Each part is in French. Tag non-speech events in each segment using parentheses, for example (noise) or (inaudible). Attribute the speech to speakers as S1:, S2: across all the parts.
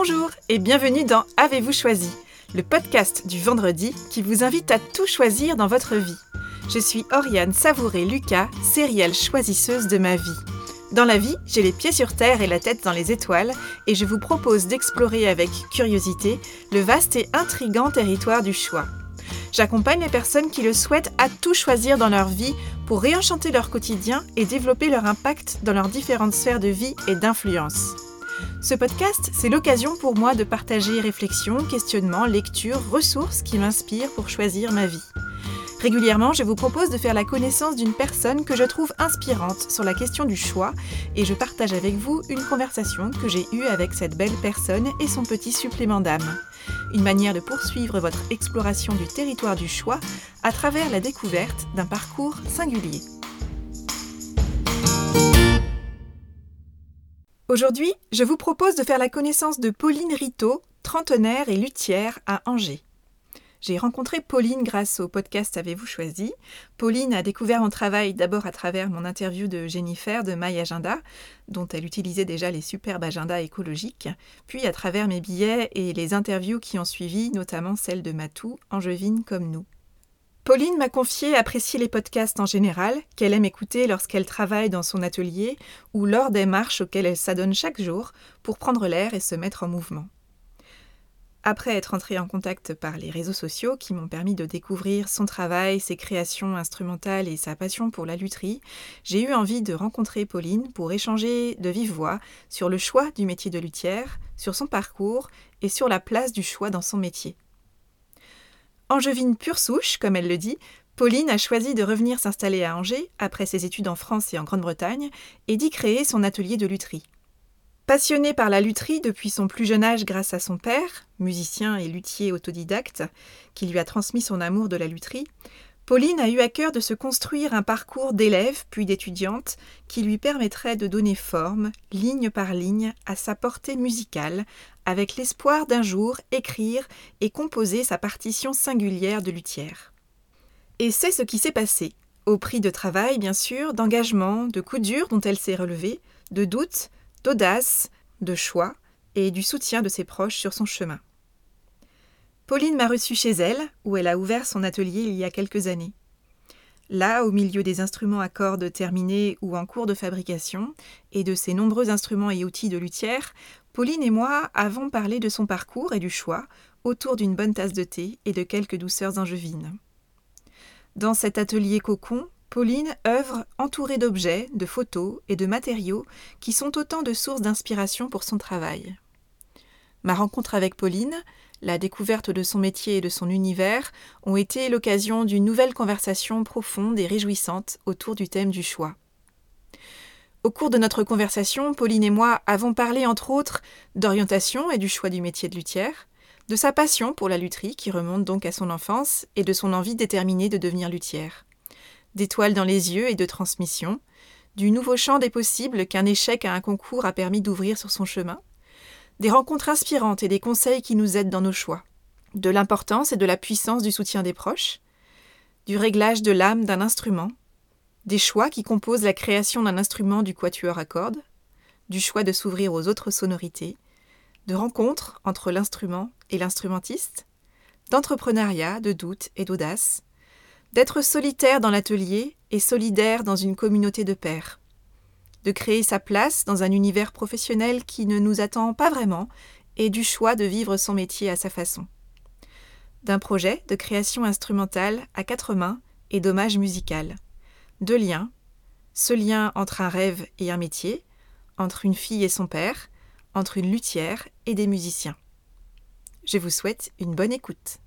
S1: Bonjour et bienvenue dans Avez-vous choisi, le podcast du vendredi qui vous invite à tout choisir dans votre vie. Je suis Oriane Savouré-Lucas, sérielle choisisseuse de ma vie. Dans la vie, j'ai les pieds sur terre et la tête dans les étoiles, et je vous propose d'explorer avec curiosité le vaste et intrigant territoire du choix. J'accompagne les personnes qui le souhaitent à tout choisir dans leur vie pour réenchanter leur quotidien et développer leur impact dans leurs différentes sphères de vie et d'influence. Ce podcast, c'est l'occasion pour moi de partager réflexions, questionnements, lectures, ressources qui m'inspirent pour choisir ma vie. Régulièrement, je vous propose de faire la connaissance d'une personne que je trouve inspirante sur la question du choix et je partage avec vous une conversation que j'ai eue avec cette belle personne et son petit supplément d'âme. Une manière de poursuivre votre exploration du territoire du choix à travers la découverte d'un parcours singulier. Aujourd'hui, je vous propose de faire la connaissance de Pauline Ritaud, trentenaire et luthière à Angers. J'ai rencontré Pauline grâce au podcast Avez-vous choisi Pauline a découvert mon travail d'abord à travers mon interview de Jennifer de My Agenda, dont elle utilisait déjà les superbes agendas écologiques, puis à travers mes billets et les interviews qui ont suivi, notamment celle de Matou, angevine comme nous. Pauline m'a confié apprécier les podcasts en général, qu'elle aime écouter lorsqu'elle travaille dans son atelier ou lors des marches auxquelles elle s'adonne chaque jour pour prendre l'air et se mettre en mouvement. Après être entrée en contact par les réseaux sociaux qui m'ont permis de découvrir son travail, ses créations instrumentales et sa passion pour la lutherie, j'ai eu envie de rencontrer Pauline pour échanger de vive voix sur le choix du métier de luthière, sur son parcours et sur la place du choix dans son métier. Angevine pure souche, comme elle le dit, Pauline a choisi de revenir s'installer à Angers après ses études en France et en Grande-Bretagne et d'y créer son atelier de lutherie. Passionnée par la lutherie depuis son plus jeune âge grâce à son père, musicien et luthier autodidacte, qui lui a transmis son amour de la lutherie, Pauline a eu à cœur de se construire un parcours d'élève puis d'étudiante qui lui permettrait de donner forme, ligne par ligne, à sa portée musicale, avec l'espoir d'un jour écrire et composer sa partition singulière de luthière. Et c'est ce qui s'est passé, au prix de travail bien sûr, d'engagement, de coups durs dont elle s'est relevée, de doutes, d'audace, de choix et du soutien de ses proches sur son chemin. Pauline m'a reçue chez elle, où elle a ouvert son atelier il y a quelques années. Là, au milieu des instruments à cordes terminés ou en cours de fabrication, et de ses nombreux instruments et outils de luthière, Pauline et moi avons parlé de son parcours et du choix, autour d'une bonne tasse de thé et de quelques douceurs angevines. Dans cet atelier cocon, Pauline œuvre entourée d'objets, de photos et de matériaux qui sont autant de sources d'inspiration pour son travail. Ma rencontre avec Pauline, la découverte de son métier et de son univers ont été l'occasion d'une nouvelle conversation profonde et réjouissante autour du thème du choix. Au cours de notre conversation, Pauline et moi avons parlé entre autres d'orientation et du choix du métier de luthière, de sa passion pour la lutherie qui remonte donc à son enfance et de son envie déterminée de devenir luthière. D'étoiles dans les yeux et de transmission, du nouveau champ des possibles qu'un échec à un concours a permis d'ouvrir sur son chemin, des rencontres inspirantes et des conseils qui nous aident dans nos choix, de l'importance et de la puissance du soutien des proches, du réglage de l'âme d'un instrument, des choix qui composent la création d'un instrument du quatuor à cordes, du choix de s'ouvrir aux autres sonorités, de rencontres entre l'instrument et l'instrumentiste, d'entrepreneuriat, de doute et d'audace, d'être solitaire dans l'atelier et solidaire dans une communauté de pairs, de créer sa place dans un univers professionnel qui ne nous attend pas vraiment et du choix de vivre son métier à sa façon, d'un projet de création instrumentale à quatre mains et d'hommage musical, de liens, ce lien entre un rêve et un métier, entre une fille et son père, entre une luthière et des musiciens. Je vous souhaite une bonne écoute.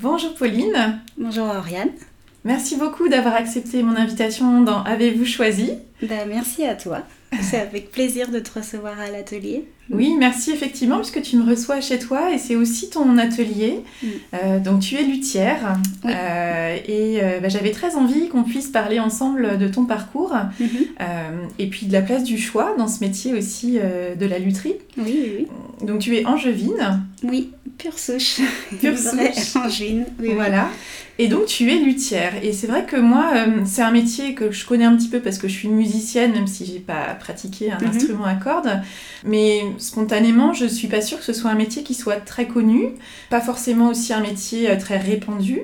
S1: Bonjour Pauline.
S2: Bonjour Oriane.
S1: Merci beaucoup d'avoir accepté mon invitation dans Avez-vous choisi?
S2: Ben, Merci à toi. (laughs) C'est avec plaisir de te recevoir à l'atelier.
S1: Oui, merci effectivement, puisque tu me reçois chez toi et c'est aussi ton atelier. Euh, donc tu es luthière euh, et euh, ben, j'avais très envie qu'on puisse parler ensemble de ton parcours mm-hmm. et puis de la place du choix dans ce métier aussi de la lutherie.
S2: Oui, oui,
S1: Donc tu es angevine.
S2: Oui, pure souche. (laughs)
S1: Pure souche.
S2: angevine, oui, oui.
S1: Voilà. Et donc tu es luthière. Et c'est vrai que moi, c'est un métier que je connais un petit peu parce que je suis musicienne, même si j'ai pas pratiqué un
S2: Mhm.
S1: instrument à cordes. Mais spontanément, je suis pas sûre que ce soit un métier qui soit très connu, pas forcément aussi un métier euh, très répandu,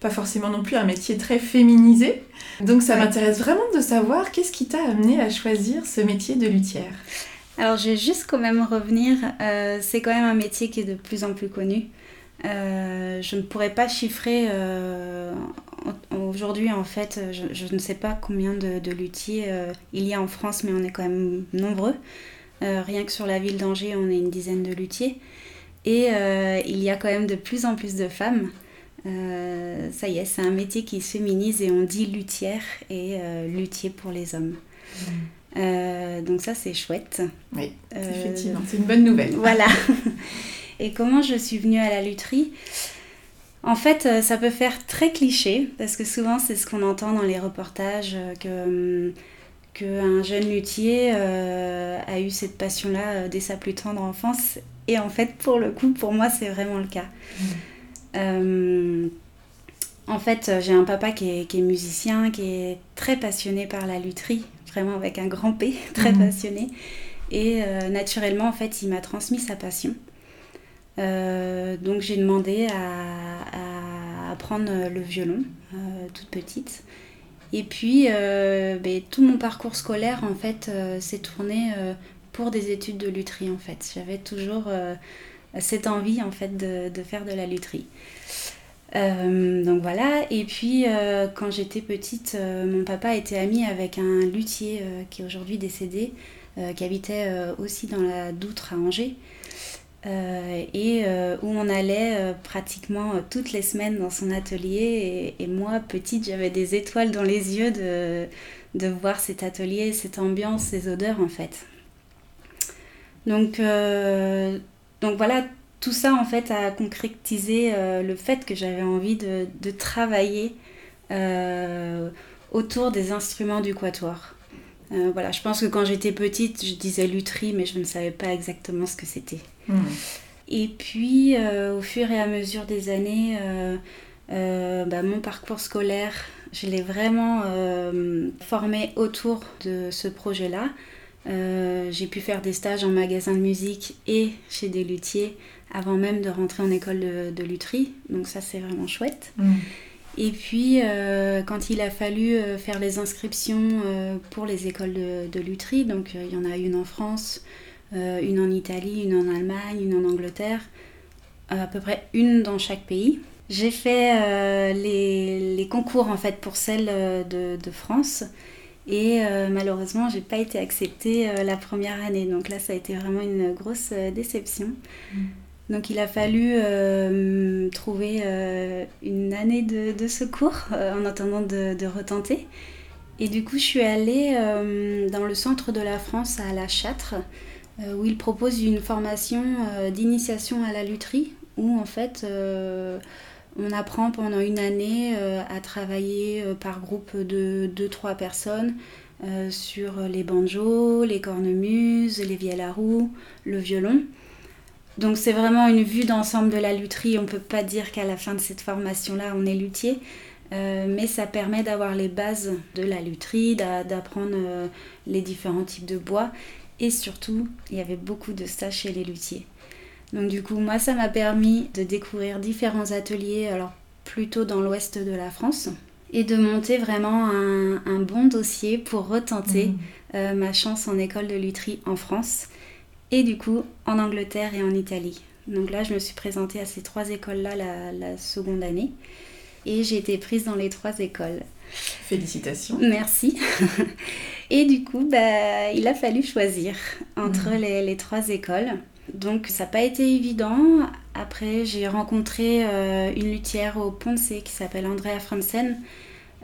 S1: pas forcément non plus un métier très féminisé. Donc ça
S2: Ouais.
S1: m'intéresse vraiment de savoir qu'est-ce qui t'a amené à choisir ce métier de luthière.
S2: Alors, je vais juste quand même revenir. euh, c'est quand même un métier qui est de plus en plus connu. Euh, je ne pourrais pas chiffrer euh, aujourd'hui, en fait, je, je ne sais pas combien de, de luthiers euh, il y a en France, mais on est quand même nombreux. Euh, rien que sur la ville d'Angers, on est une dizaine de luthiers. Et euh, il y a quand même de plus en plus de femmes. Ça y est, c'est un métier qui se féminise et on dit luthière et luthier pour les hommes. Euh, donc ça, c'est chouette.
S1: Oui,
S2: Euh,
S1: effectivement, c'est une bonne nouvelle.
S2: voilà. (laughs) Et comment je suis venue à la lutherie? En fait, euh, ça peut faire très cliché, parce que souvent c'est ce qu'on entend dans les reportages, euh, que, hum, qu'un jeune luthier euh, a eu cette passion-là euh, dès sa plus tendre enfance. Et en fait, pour le coup, pour moi, c'est vraiment le cas. Euh, en fait, j'ai un papa qui est, qui est musicien, qui est très passionné par la lutherie, vraiment avec un grand P, (laughs) très
S1: Mhm.
S2: passionné. Et naturellement, en fait, il m'a transmis sa passion. Euh, donc j'ai demandé à, apprendre le violon, euh, toute petite. Et puis, euh, ben, tout mon parcours scolaire, en fait, s'est tourné pour des études de lutherie, en fait. J'avais toujours cette envie, en fait, de, faire de la lutherie. Donc voilà, et puis quand j'étais petite, mon papa était ami avec un luthier qui est aujourd'hui décédé, qui habitait aussi dans la Doutre à Angers, euh, et euh, où on allait euh, pratiquement toutes les semaines dans son atelier. Et, moi, petite, j'avais des étoiles dans les yeux de, de voir cet atelier, cette ambiance, ces odeurs en fait. Donc, donc voilà, tout ça en fait a concrétisé le fait que j'avais envie de, de travailler autour des instruments du quatuor. Voilà, je pense que quand j'étais petite, je disais lutherie, mais je ne savais pas exactement ce que c'était.
S1: Hmm.
S2: Et puis, euh, au fur et à mesure des années, euh, euh, bah, mon parcours scolaire, je l'ai vraiment formé autour de ce projet-là. J'ai pu faire des stages en magasin de musique et chez des luthiers avant même de rentrer en école de, de lutherie. Donc ça, c'est vraiment chouette.
S1: Hmm.
S2: Et puis, euh, quand il a fallu faire les inscriptions euh, pour les écoles de, de lutherie, donc euh, il y en a une en France, une en Italie, une en Allemagne, une en Angleterre, euh, à peu près une dans chaque pays. J'ai fait euh, les, les concours en fait pour celle euh, de, de France et euh, malheureusement j'ai pas été acceptée euh, la première année donc là ça a été vraiment une grosse euh, déception. Donc il a fallu euh, trouver euh, une année de, de secours euh, en attendant de, de retenter. Et du coup, je suis allée euh, dans le centre de la France à La Châtre, euh, où il propose une formation euh, d'initiation à la lutherie, où en fait euh, on apprend pendant une année euh, à travailler euh, par groupe de 2-3 personnes euh, sur les banjos, les cornemuses, les vielles à roue, le violon. Donc c'est vraiment une vue d'ensemble de la lutherie. On ne peut pas dire qu'à la fin de cette formation-là, on est luthier, euh, mais ça permet d'avoir les bases de la lutherie, d'a- d'apprendre euh, les différents types de bois. Et surtout, il y avait beaucoup de stages chez les luthiers. Donc du coup, moi, ça m'a permis de découvrir différents ateliers, alors plutôt dans l'ouest de la France, et de monter vraiment un, un bon dossier pour retenter
S1: Hmm.
S2: euh, ma chance en école de lutherie en France et du coup en Angleterre et en Italie. Donc là, je me suis présentée à ces trois écoles-là la, la seconde année et j'ai été prise dans les trois écoles.
S1: Félicitations.
S2: Merci. (laughs) et du coup, bah, il a fallu choisir entre
S1: Mhm.
S2: les, les trois écoles. Donc ça n'a pas été évident. Après, j'ai rencontré euh, une luthière au Ponce qui s'appelle Andrea Fransen,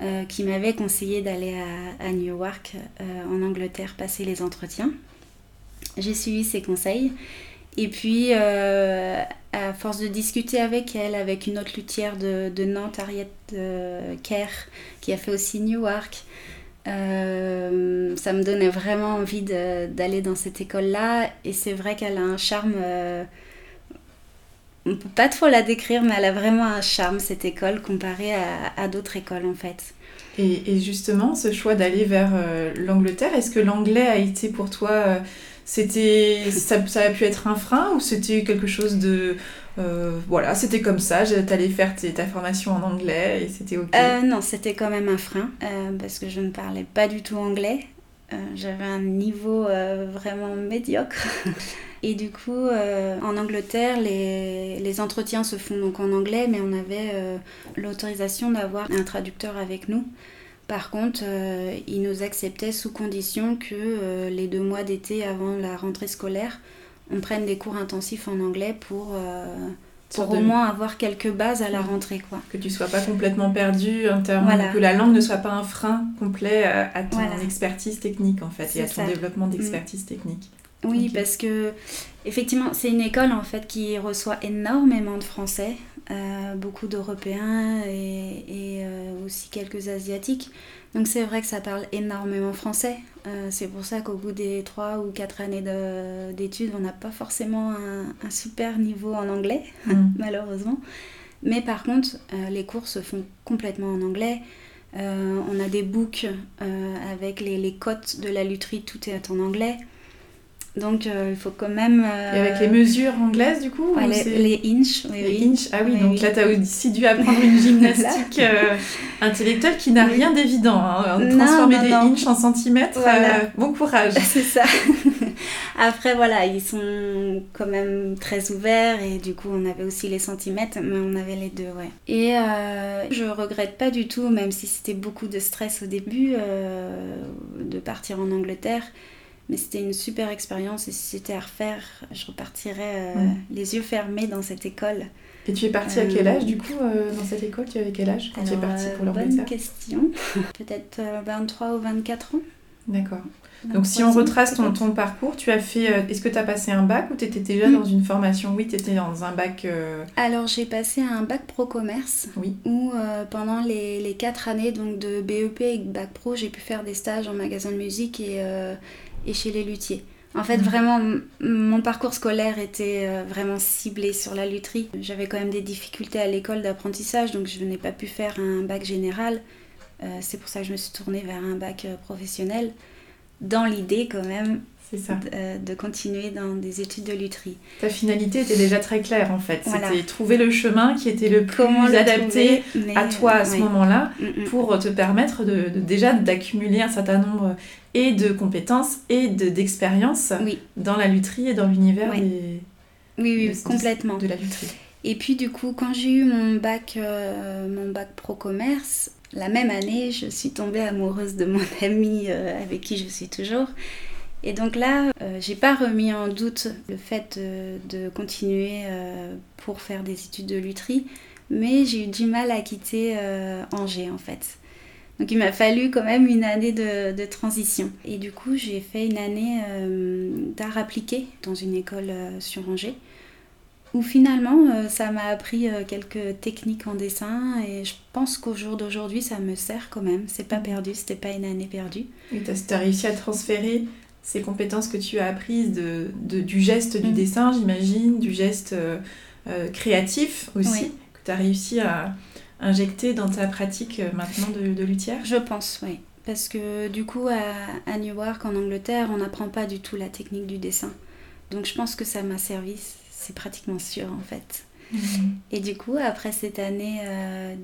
S2: euh, qui m'avait conseillé d'aller à, à Newark, euh, en Angleterre, passer les entretiens. J'ai suivi ses conseils. Et puis, à force de discuter avec elle, avec une autre luthière de, de Nantes, Ariette euh, Kerr, qui a fait aussi Newark, euh, ça me donnait vraiment envie d'aller dans cette école-là. Et c'est vrai qu'elle a un charme euh, on peut pas trop la décrire, mais elle a vraiment un charme, cette école, comparée à, d'autres écoles, en fait.
S1: Et, justement, ce choix d'aller vers l'Angleterre, est-ce que l'anglais a été pour toi, c'était, ça, ça, a pu être un frein ou c'était quelque chose de, euh, voilà, c'était comme ça, t'allais faire ta formation en anglais et c'était ok?
S2: Non, c'était quand même un frein parce que je ne parlais pas du tout anglais. J'avais un niveau vraiment médiocre. (laughs) Et du coup, euh, en Angleterre, les, les, entretiens se font donc en anglais, mais on avait euh, l'autorisation d'avoir un traducteur avec nous. Par contre, euh, ils nous acceptaient sous condition que les deux mois d'été avant la rentrée scolaire, on prenne des cours intensifs en anglais pour, pour au moins avoir quelques bases à la rentrée. Quoi.
S1: Que tu sois pas complètement perdu, en termes, que la langue ne soit pas un frein complet à, ton expertise technique en fait, et à ton développement d'expertise technique.
S2: Oui, parce que effectivement, c'est une école en fait qui reçoit énormément de Français, euh, beaucoup d'Européens et, euh, aussi quelques Asiatiques. Donc c'est vrai que ça parle énormément français. Euh, c'est pour ça qu'au bout des trois ou quatre années d'études, on n'a pas forcément un, super niveau en anglais, mm. (laughs) malheureusement. Mais par contre, les cours se font complètement en anglais. on a des books avec les, les cotes de la lutherie, tout est en anglais. Donc euh, il faut quand même.
S1: Et avec les mesures anglaises du coup
S2: les, les, inches.
S1: Oui, les inches, ah oui, donc là tu as aussi dû (laughs) apprendre une gymnastique euh, intellectuelle qui n'a rien d'évident. Hein. Transformer des inches en centimètres, euh, bon courage. (laughs)
S2: C'est ça. (laughs) Après voilà, ils sont quand même très ouverts et du coup on avait aussi les centimètres, mais on avait les deux, ouais. Et je regrette pas du tout, même si c'était beaucoup de stress au début, de partir en Angleterre. Mais c'était une super expérience et si c'était à refaire, je repartirais euh, les yeux fermés dans cette école.
S1: Et tu es partie à quel âge du coup euh, dans cette école? Tu avais quel âge quand tu es partie pour l'Angleterre
S2: Bonne question. (laughs) Peut-être 23 euh, ou 24 ans.
S1: D'accord. Donc si on retrace ton, ton, parcours, tu as fait... Est-ce que tu as passé un bac ou tu étais déjà mm. dans une formation? Oui, tu étais dans un bac...
S2: Alors j'ai passé un bac pro commerce. Oui. Où pendant les, les 4 années donc, de BEP et bac pro, j'ai pu faire des stages en magasin de musique et et chez les luthiers. En fait, mhm. vraiment, mon parcours scolaire était euh, vraiment ciblé sur la lutherie. J'avais quand même des difficultés à l'école d'apprentissage, donc je n'ai pas pu faire un bac général. Euh, c'est pour ça que je me suis tournée vers un bac euh, professionnel, dans l'idée quand même ça. De, continuer dans des études de lutherie.
S1: Ta finalité était déjà très claire en fait. C'était trouver le chemin qui était le plus adapté à toi à ce moment-là mm, mm. pour te permettre de, déjà d'accumuler un certain nombre et de compétences et d'expériences dans la lutherie et dans l'univers des...
S2: Oui, oui, complètement.
S1: De la lutherie.
S2: Et puis du coup, quand j'ai eu mon bac, euh, mon bac pro commerce, la même année, je suis tombée amoureuse de mon (laughs) ami euh, avec qui je suis toujours. Et donc là, euh, j'ai pas remis en doute le fait de, continuer euh, pour faire des études de lutherie, mais j'ai eu du mal à quitter euh, Angers en fait. Donc il m'a fallu quand même une année de, transition. Et du coup, j'ai fait une année d'art appliqué dans une école sur Angers, où finalement, ça m'a appris quelques techniques en dessin, et je pense qu'au jour d'aujourd'hui, ça me sert quand même. C'est pas perdu, c'était pas une année perdue.
S1: Et tu as réussi à transférer ces compétences que tu as apprises de, du geste du mm. dessin, j'imagine, du geste euh, euh, créatif aussi, que tu as réussi à injecter dans ta pratique euh, maintenant de, de luthière?
S2: Je pense, oui. Parce que du coup, à, à Newark, en Angleterre, on n'apprend pas du tout la technique du dessin. Donc je pense que ça m'a servi, c'est pratiquement sûr en fait. Mm. Et du coup, après cette année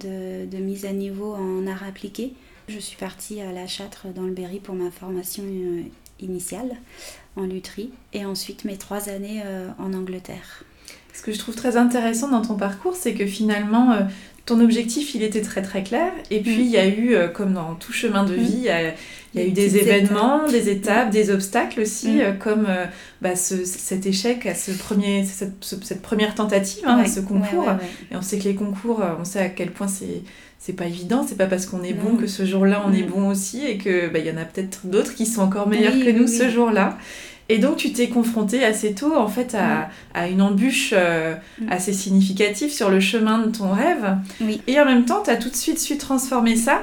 S2: de, de, mise à niveau en art appliqué, je suis partie à La Châtre dans le Berry pour ma formation initiale en lutherie et ensuite mes trois années euh, en Angleterre.
S1: Ce que je trouve très intéressant dans ton parcours, c'est que finalement, euh, ton objectif, il était très très clair. Et puis, il y a eu, euh, comme dans tout chemin de mm. vie, il y a, eu des événements, des étapes, des obstacles aussi, mm. comme bah, cet échec à ce premier, cette, première tentative, hein, à ce concours. et on sait que les concours, on sait à quel point c'est c'est pas évident, c'est pas parce qu'on est bon que ce jour-là on est mm. bon aussi et que bah, y en a peut-être d'autres qui sont encore meilleurs que nous ce jour-là. Et donc tu t'es confronté assez tôt en fait à, mm. à une embûche euh, mm. assez significative sur le chemin de ton rêve. Et en même temps, tu as tout de suite su transformer ça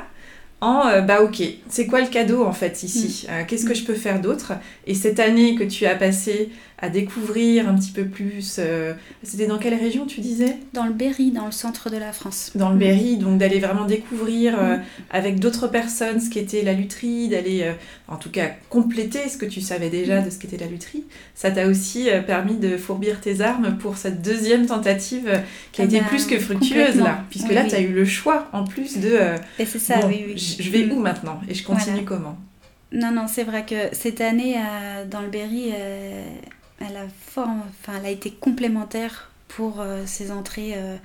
S1: en euh, bah ok, c'est quoi le cadeau en fait ici? Euh, Qu'est-ce que je peux faire d'autre? Et cette année que tu as passée à découvrir un petit peu plus. Euh, c'était dans quelle région tu disais?
S2: Dans le Berry, dans le centre de la France.
S1: Dans le Berry, donc d'aller vraiment découvrir euh, avec d'autres personnes ce qu'était la lutherie, d'aller euh, en tout cas compléter ce que tu savais déjà de ce qu'était la lutherie. Ça t'a aussi permis de fourbir tes armes pour cette deuxième tentative qui a ah été bah, plus que fructueuse là, puisque là tu as eu le choix en plus de...
S2: Et c'est ça, oui, oui.
S1: Je vais où maintenant? Et je continue comment?
S2: Non, non, c'est vrai que cette année, dans le Berry, elle a, enfin, elle a été complémentaire pour euh, ses entrées euh,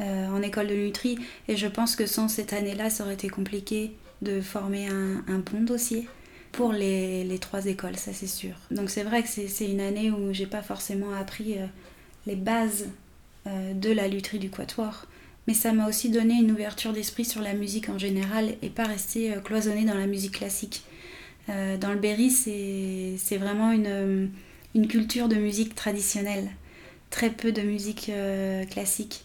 S2: euh, en école de Nutri. Et je pense que sans cette année-là, ça aurait été compliqué de former un, bon dossier pour les, les, trois écoles, ça c'est sûr. Donc c'est vrai que c'est une année où j'ai pas forcément appris les bases de la lutherie du quatuor. Mais ça m'a aussi donné une ouverture d'esprit sur la musique en général et pas rester cloisonné dans la musique classique. dans le Berry, c'est vraiment une une culture de musique traditionnelle, très peu de musique euh, classique.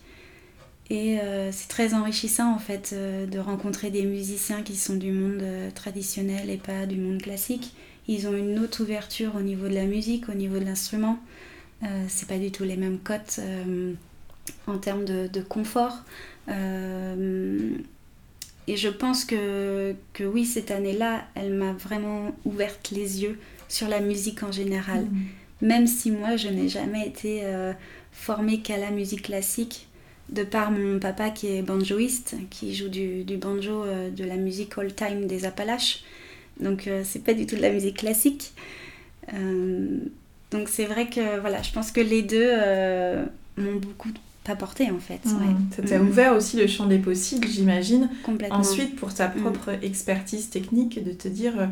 S2: Et euh, c'est très enrichissant en fait euh, de rencontrer des musiciens qui sont du monde traditionnel et pas du monde classique. Ils ont une autre ouverture au niveau de la musique, au niveau de l'instrument. c'est pas du tout les mêmes cotes en termes de, confort. et je pense que, que oui, cette année-là, elle m'a vraiment ouverte les yeux sur la musique en général. Mm même si moi je n'ai jamais été euh, formée qu'à la musique classique, de par mon papa qui est banjoiste, qui joue du, banjo euh, de la musique old time des Appalaches. Donc euh, c'est pas du tout de la musique classique. donc c'est vrai que voilà, je pense que les deux m'ont beaucoup apporté en fait.
S1: Mmh. Ça t'a ouvert aussi le champ des possibles, j'imagine. Complètement. Ensuite, pour ta propre expertise technique, de te dire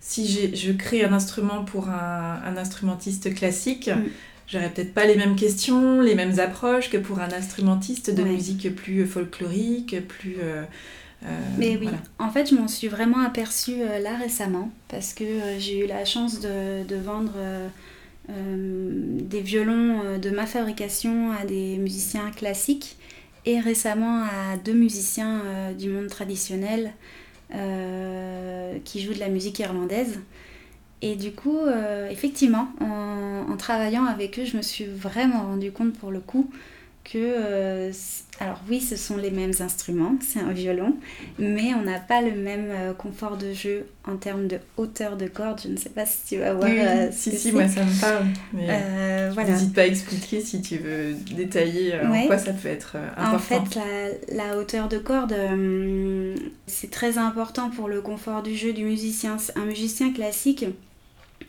S1: si je crée un instrument pour un, instrumentiste classique, mm. j'aurais peut-être pas les mêmes questions, les mêmes approches que pour un instrumentiste de musique plus folklorique, plus... Euh,
S2: euh, Mais oui, en fait, je m'en suis vraiment aperçue euh, là récemment parce que j'ai eu la chance de, de vendre des violons de ma fabrication à des musiciens classiques et récemment à deux musiciens du monde traditionnel euh, qui jouent de la musique irlandaise. Et du coup, euh, effectivement, en, travaillant avec eux, je me suis vraiment rendu compte pour le coup que, euh, alors oui, ce sont les mêmes instruments, c'est un violon, mais on n'a pas le même euh, confort de jeu en termes de hauteur de corde. Je ne sais pas si tu vas voir.
S1: Euh, si, si, moi ça me parle. N'hésite pas à expliquer si tu veux détailler en quoi ça peut être important.
S2: En fait, la, la hauteur de corde, c'est très important pour le confort du jeu du musicien. Un musicien classique,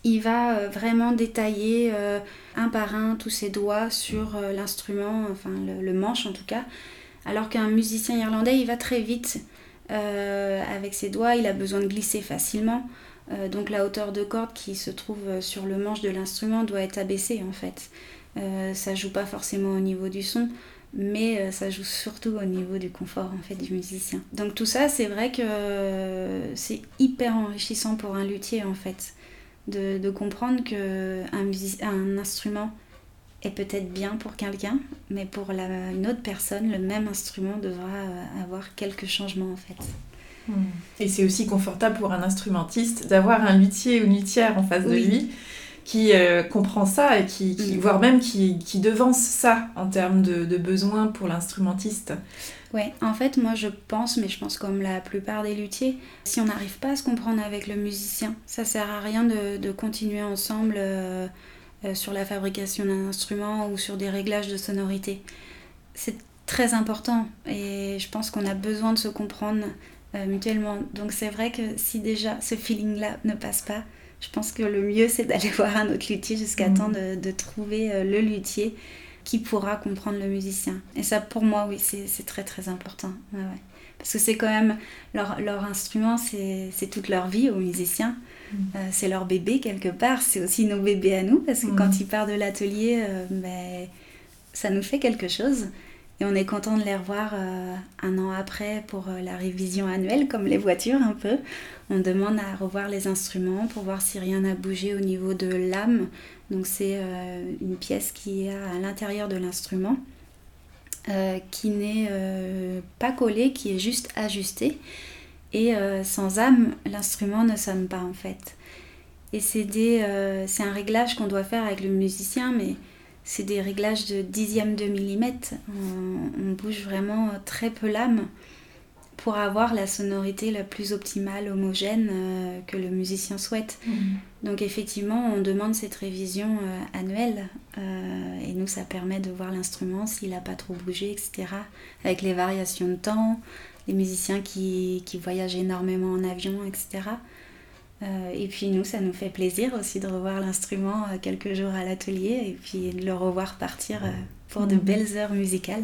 S2: il va euh, vraiment détailler euh, un par un tous ses doigts sur euh, l'instrument, enfin le, manche en tout cas. Alors qu'un musicien irlandais, il va très vite avec ses doigts, il a besoin de glisser facilement. donc la hauteur de corde qui se trouve sur le manche de l'instrument doit être abaissée en fait. ça joue pas forcément au niveau du son, mais ça joue surtout au niveau du confort en fait du musicien. Donc tout ça, c'est vrai que c'est hyper enrichissant pour un luthier en fait de, comprendre qu'un un instrument est peut-être bien pour quelqu'un, mais pour la, une autre personne, le même instrument devra euh, avoir quelques changements en fait.
S1: Hmm. Et c'est aussi confortable pour un instrumentiste d'avoir un luthier ou une luthière en face de lui qui euh, comprend ça et qui, mm. voire même qui, qui, devance ça en termes de, de besoins pour l'instrumentiste.
S2: Ouais, en fait, moi je pense, mais je pense comme la plupart des luthiers, si on n'arrive pas à se comprendre avec le musicien, ça sert à rien de, de continuer ensemble euh, euh, sur la fabrication d'un instrument ou sur des réglages de sonorité. C'est très important et je pense qu'on a besoin de se comprendre mutuellement. Donc c'est vrai que si déjà ce feeling-là ne passe pas, je pense que le mieux, c'est d'aller (laughs) voir un autre luthier jusqu'à mm. temps de, trouver euh, le luthier qui pourra comprendre le musicien. Et ça, pour moi, oui, c'est très très important. Parce que c'est quand même leur, leur instrument, c'est toute leur vie aux musiciens. Mm. Euh, c'est leur bébé quelque part. C'est aussi nos bébés à nous parce que mm. quand ils partent de l'atelier, euh, ben, ça nous fait quelque chose. Et on est content de les revoir euh, un an après pour euh, la révision annuelle, comme les voitures un peu. On demande à revoir les instruments pour voir si rien n'a bougé au niveau de l'âme. Donc c'est euh, une pièce qui est à l'intérieur de l'instrument, qui n'est pas collée, qui est juste ajustée. Et sans âme, l'instrument ne sonne pas en fait. Et c'est c'est un réglage qu'on doit faire avec le musicien, mais c'est des réglages de dixième de millimètre. On, bouge vraiment très peu l'âme pour avoir la sonorité la plus optimale, homogène euh, que le musicien souhaite. Mhm. Donc effectivement, on demande cette révision euh, annuelle euh, et nous, ça permet de voir l'instrument s'il n'a pas trop bougé, etc. Avec les variations de temps, les musiciens qui, qui voyagent énormément en avion, etc. et puis nous, ça nous fait plaisir aussi de revoir l'instrument quelques jours à l'atelier et puis de le revoir partir pour de mhm. belles heures musicales.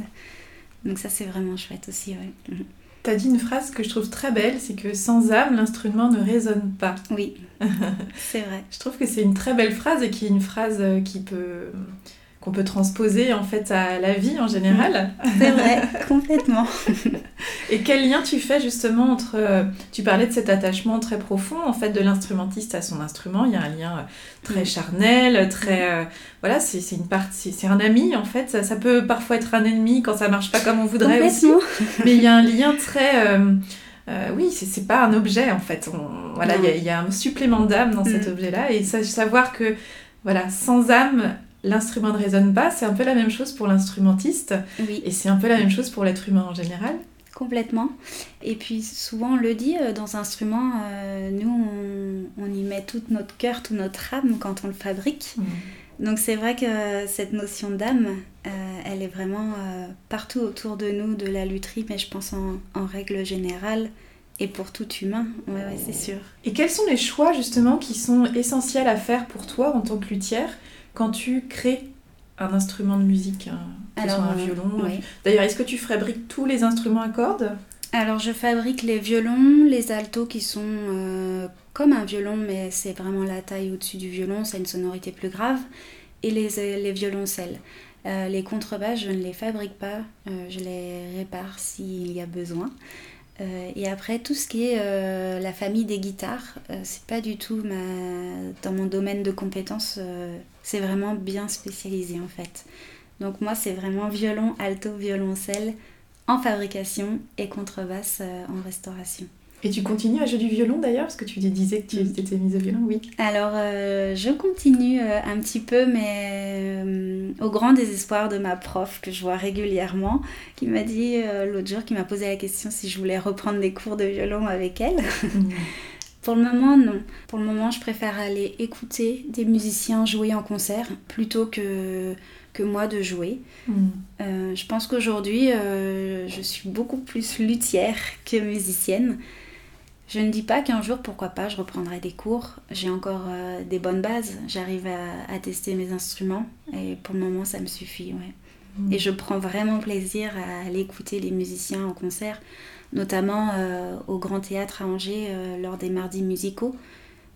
S2: Donc ça, c'est vraiment chouette aussi. Ouais. (laughs)
S1: Tu as dit une phrase que je trouve très belle, c'est que sans âme, l'instrument ne résonne pas.
S2: Oui, (laughs) c'est vrai.
S1: je trouve que c'est une très belle phrase et qui est une phrase euh, qui peut qu'on peut transposer en fait à la vie en général.
S2: C'est vrai, (laughs) complètement.
S1: Et quel lien tu fais justement entre, euh, tu parlais de cet attachement très profond en fait de l'instrumentiste à son instrument, il y a un lien euh, très charnel, très, euh, voilà, c'est une partie, c'est un ami en fait, ça, peut parfois être un ennemi quand ça marche pas comme on voudrait aussi, (laughs) mais il y a un lien très... oui, c'est pas un objet en fait. voilà, il y, a un supplément d'âme dans cet mm. objet-là. Et savoir que voilà, sans âme, l'instrument ne résonne pas, c'est un peu la même chose pour l'instrumentiste. Et c'est un peu la même chose pour l'être humain en général.
S2: Complètement. Et puis souvent on le dit, euh, dans un instrument, euh, nous on, y met tout notre cœur, toute notre âme quand on le fabrique. Mm. Donc c'est vrai que cette notion d'âme, euh, elle est vraiment partout autour de nous, de la lutherie, mais je pense en, règle générale, et pour tout humain, ouais, ouais c'est sûr.
S1: Et quels sont les choix justement qui sont essentiels à faire pour toi en tant que luthière? Quand tu crées un instrument de musique, un, Alors, un violon, euh, d'ailleurs, est-ce que tu fabriques tous les instruments à cordes?
S2: Alors, je fabrique les violons, les altos qui sont euh, comme un violon, mais c'est vraiment la taille au-dessus du violon, c'est une sonorité plus grave, et les, les violoncelles. Euh, les contrebasses, je ne les fabrique pas, je les répare s'il y a besoin. Euh, et après, tout ce qui est euh, la famille des guitares, euh, c'est pas du tout ma... dans mon domaine de compétences, c'est vraiment bien spécialisé en fait. Donc moi, c'est vraiment violon, alto, violoncelle en fabrication et contrebasse en restauration.
S1: Et tu continues à jouer du violon d'ailleurs Parce que tu disais que tu étais mise au violon, oui.
S2: Alors, euh, je continue euh, un petit peu, mais euh, au grand désespoir de ma prof que je vois régulièrement, qui m'a dit l'autre jour, qui m'a posé la question si je voulais reprendre des cours de violon avec elle. Mm. (laughs) Pour le moment, non. Pour le moment, je préfère aller écouter des musiciens jouer en concert plutôt que, que moi de jouer. Mm. je pense qu'aujourd'hui, je suis beaucoup plus luthière que musicienne. Je ne dis pas qu'un jour, pourquoi pas, je reprendrai des cours. J'ai encore euh, des bonnes bases. J'arrive à, tester mes instruments. Et pour le moment, ça me suffit. Ouais. Mm. Et je prends vraiment plaisir à aller écouter les musiciens en concert, notamment euh, au Grand Théâtre à Angers euh, lors des mardis musicaux,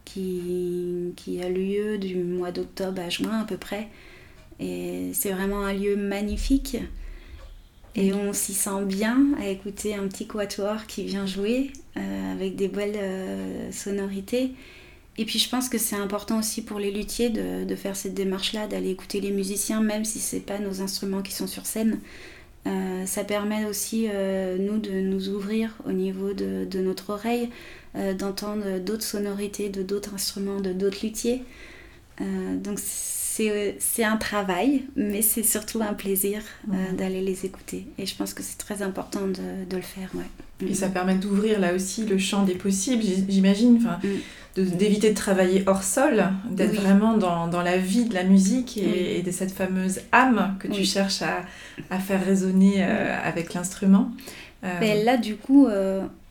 S2: qui, qui a lieu du mois d'octobre à juin à peu près. Et c'est vraiment un lieu magnifique. Et on s'y sent bien à écouter un petit quatuor qui vient jouer euh, avec des belles euh, sonorités. Et puis je pense que c'est important aussi pour les luthiers de, faire cette démarche-là, d'aller écouter les musiciens, même si ce n'est pas nos instruments qui sont sur scène. Euh, ça permet aussi, nous, de nous ouvrir au niveau de, de notre oreille, d'entendre d'autres sonorités de d'autres instruments, de d'autres luthiers. donc c'est un travail, mais c'est surtout un plaisir euh, d'aller les écouter. Et je pense que c'est très important de, de le faire. Ouais.
S1: Et ça permet d'ouvrir là aussi le champ des possibles, j'imagine, enfin, mm. d'éviter de, travailler hors sol, d'être vraiment dans, dans, la vie de la musique et, de cette fameuse âme que tu cherches à, à, faire résonner euh, avec l'instrument.
S2: Euh... là, du coup,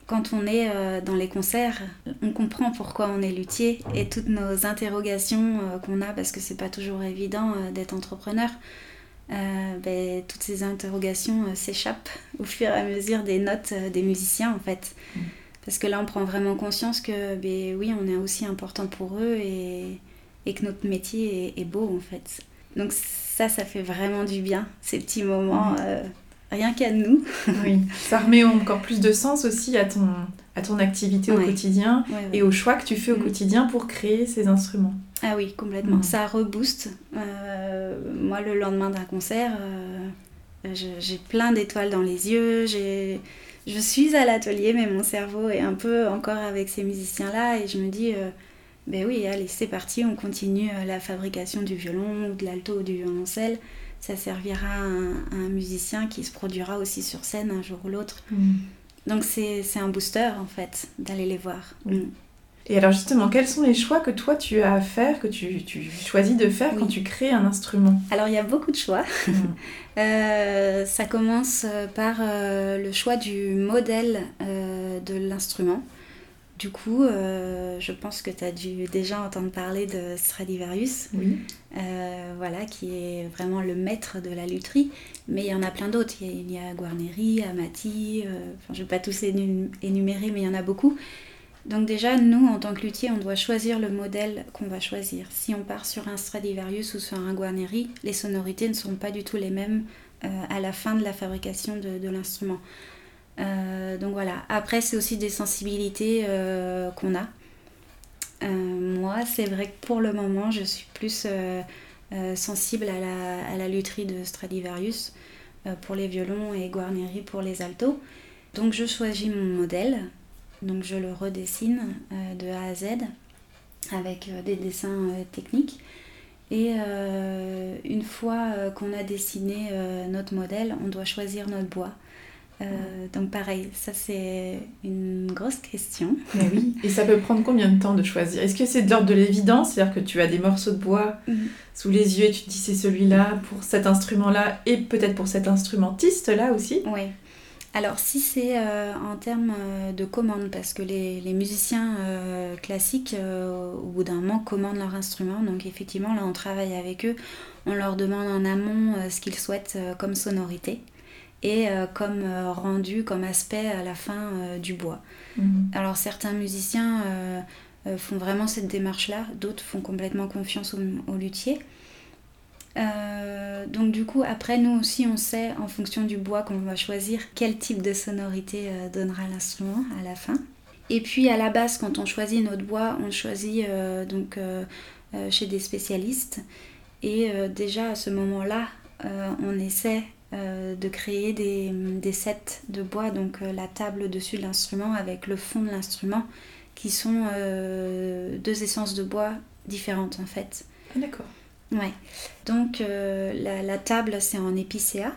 S2: quand on est euh, dans les concerts, on comprend pourquoi on est luthier et toutes nos interrogations euh, qu'on a, parce que c'est pas toujours évident euh, d'être entrepreneur, ben, toutes ces interrogations s'échappent au fur et à mesure des notes des musiciens en fait. Mm. Parce que là, on prend vraiment conscience que ben, oui, on est aussi important pour eux et, et que notre métier est, est, beau en fait. Donc ça, ça fait vraiment du bien, ces petits moments. Mm rien qu'à nous. (laughs)
S1: oui, ça remet encore plus de sens aussi à ton, à ton activité au quotidien et au choix que tu fais au mm. quotidien pour créer ces instruments.
S2: Ah oui, complètement. Mm. Ça rebooste. Euh, moi, le lendemain d'un concert, euh, j'ai plein d'étoiles dans les yeux. Je suis à l'atelier, mais mon cerveau est un peu encore avec ces musiciens-là et je me dis, euh, Ben oui, allez, c'est parti, on continue la fabrication du violon, de l'alto ou du violoncelle. Ça servira à un, musicien qui se produira aussi sur scène un jour ou l'autre. Mm. Donc c'est un booster en fait d'aller les voir.
S1: Mm. Et alors justement, quels sont les choix que toi tu as à faire, que tu, tu choisis de faire quand tu crées un instrument?
S2: Alors il y a beaucoup de choix. Mm. (laughs) Euh, ça commence par euh, le choix du modèle euh, de l'instrument. Du coup, je pense que tu as dû déjà entendre parler de Stradivarius,
S1: oui.
S2: voilà, qui est vraiment le maître de la lutherie. Mais il y en a plein d'autres. Il y a, Guarneri, Amati, je ne vais pas tous énumérer, mais il y en a beaucoup. Donc déjà, nous, en tant que luthier, on doit choisir le modèle qu'on va choisir. Si on part sur un Stradivarius ou sur un Guarneri, les sonorités ne sont pas du tout les mêmes euh, à la fin de la fabrication de, l'instrument. Euh, donc voilà. Après, c'est aussi des sensibilités euh, qu'on a. moi, c'est vrai que pour le moment, je suis plus sensible à la, à lutherie de Stradivarius pour les violons et Guarneri pour les altos. Donc je choisis mon modèle donc je le redessine euh, de A à Z avec euh, des dessins euh, techniques. Et une fois qu'on a dessiné notre modèle, on doit choisir notre bois. Donc pareil, ça c'est une grosse question.
S1: Mais oui. Et ça peut prendre combien de temps de choisir? Est-ce que c'est de l'ordre de l'évidence? C'est-à-dire que tu as des morceaux de bois mm. sous les yeux et tu te dis c'est celui-là pour cet instrument-là et peut-être pour cet instrumentiste-là aussi?
S2: Oui. Alors si c'est euh, en termes euh, de commande, parce que les, musiciens euh, classiques, au bout d'un moment, commandent leur instrument. Donc effectivement, là, on travaille avec eux. On leur demande en amont ce qu'ils souhaitent comme sonorité et comme rendu, comme aspect à la fin du bois. Mhm. Alors certains musiciens font vraiment cette démarche-là, d'autres font complètement confiance au, au luthier. Euh, donc du coup, après, nous aussi, on sait, en fonction du bois qu'on va choisir, quel type de sonorité euh, donnera l'instrument à la fin. Et puis à la base, quand on choisit notre bois, on choisit euh, donc chez des spécialistes. Et déjà à ce moment-là, on essaie de créer des, des, sets de bois, donc la table dessus de l'instrument avec le fond de l'instrument, qui sont deux essences de bois différentes en fait.
S1: Ah, d'accord.
S2: Ouais. Donc euh, la, table c'est en épicéa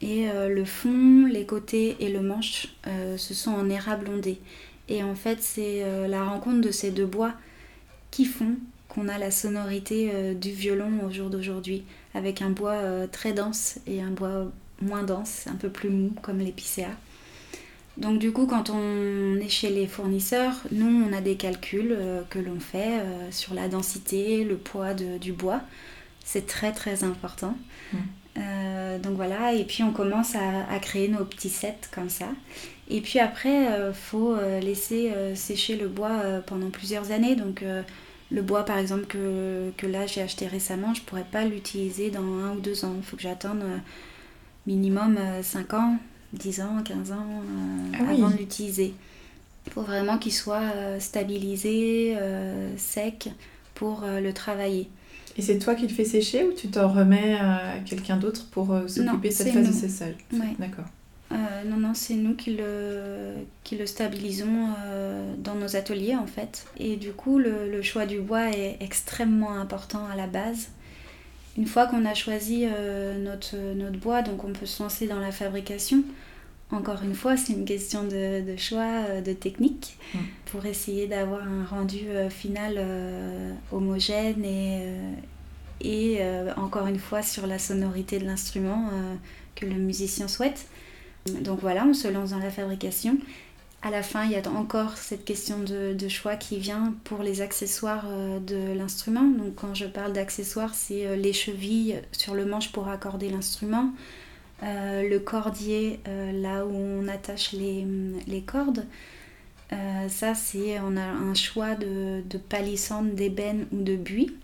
S2: et euh, le fond, les côtés et le manche euh, ce sont en érable ondé. Et en fait c'est la rencontre de ces deux bois qui font qu'on a la sonorité du violon au jour d'aujourd'hui avec un bois très dense et un bois moins dense, un peu plus mou comme l'épicéa. Donc du coup, quand on est chez les fournisseurs, nous, on a des calculs euh, que l'on fait euh, sur la densité, le poids du bois. C'est très très important. Mm. Euh, donc voilà, et puis on commence à, créer nos petits sets comme ça. Et puis après, il faut laisser sécher le bois pendant plusieurs années. Donc le bois, par exemple, que, que là j'ai acheté récemment, je ne pourrais pas l'utiliser dans un ou deux ans. Il faut que j'attende minimum 5 ans 10 ans, 15 ans euh, ah avant de l'utiliser. Il faut vraiment qu'il soit euh, stabilisé, euh, sec pour le travailler.
S1: Et c'est toi qui le fais sécher ou tu t'en remets à quelqu'un d'autre pour s'occuper de cette phase de séchage? D'accord.
S2: Non, non, c'est nous qui le, qui le stabilisons dans nos ateliers en fait. Et du coup, le, le, choix du bois est extrêmement important à la base. Une fois qu'on a choisi euh, notre, notre bois, donc on peut se lancer dans la fabrication. Encore une fois, c'est une question de, choix, euh, de technique, mm. pour essayer d'avoir un rendu euh, final homogène et, et encore une fois sur la sonorité de l'instrument que le musicien souhaite. Donc voilà, on se lance dans la fabrication à la fin, il y a encore cette question de, choix qui vient pour les accessoires euh, de l'instrument. Donc quand je parle d'accessoires, c'est euh, les chevilles sur le manche pour accorder l'instrument, euh, le cordier là où on attache les, cordes. ça, c'est on a un choix de, de palissandre, d'ébène ou de buis.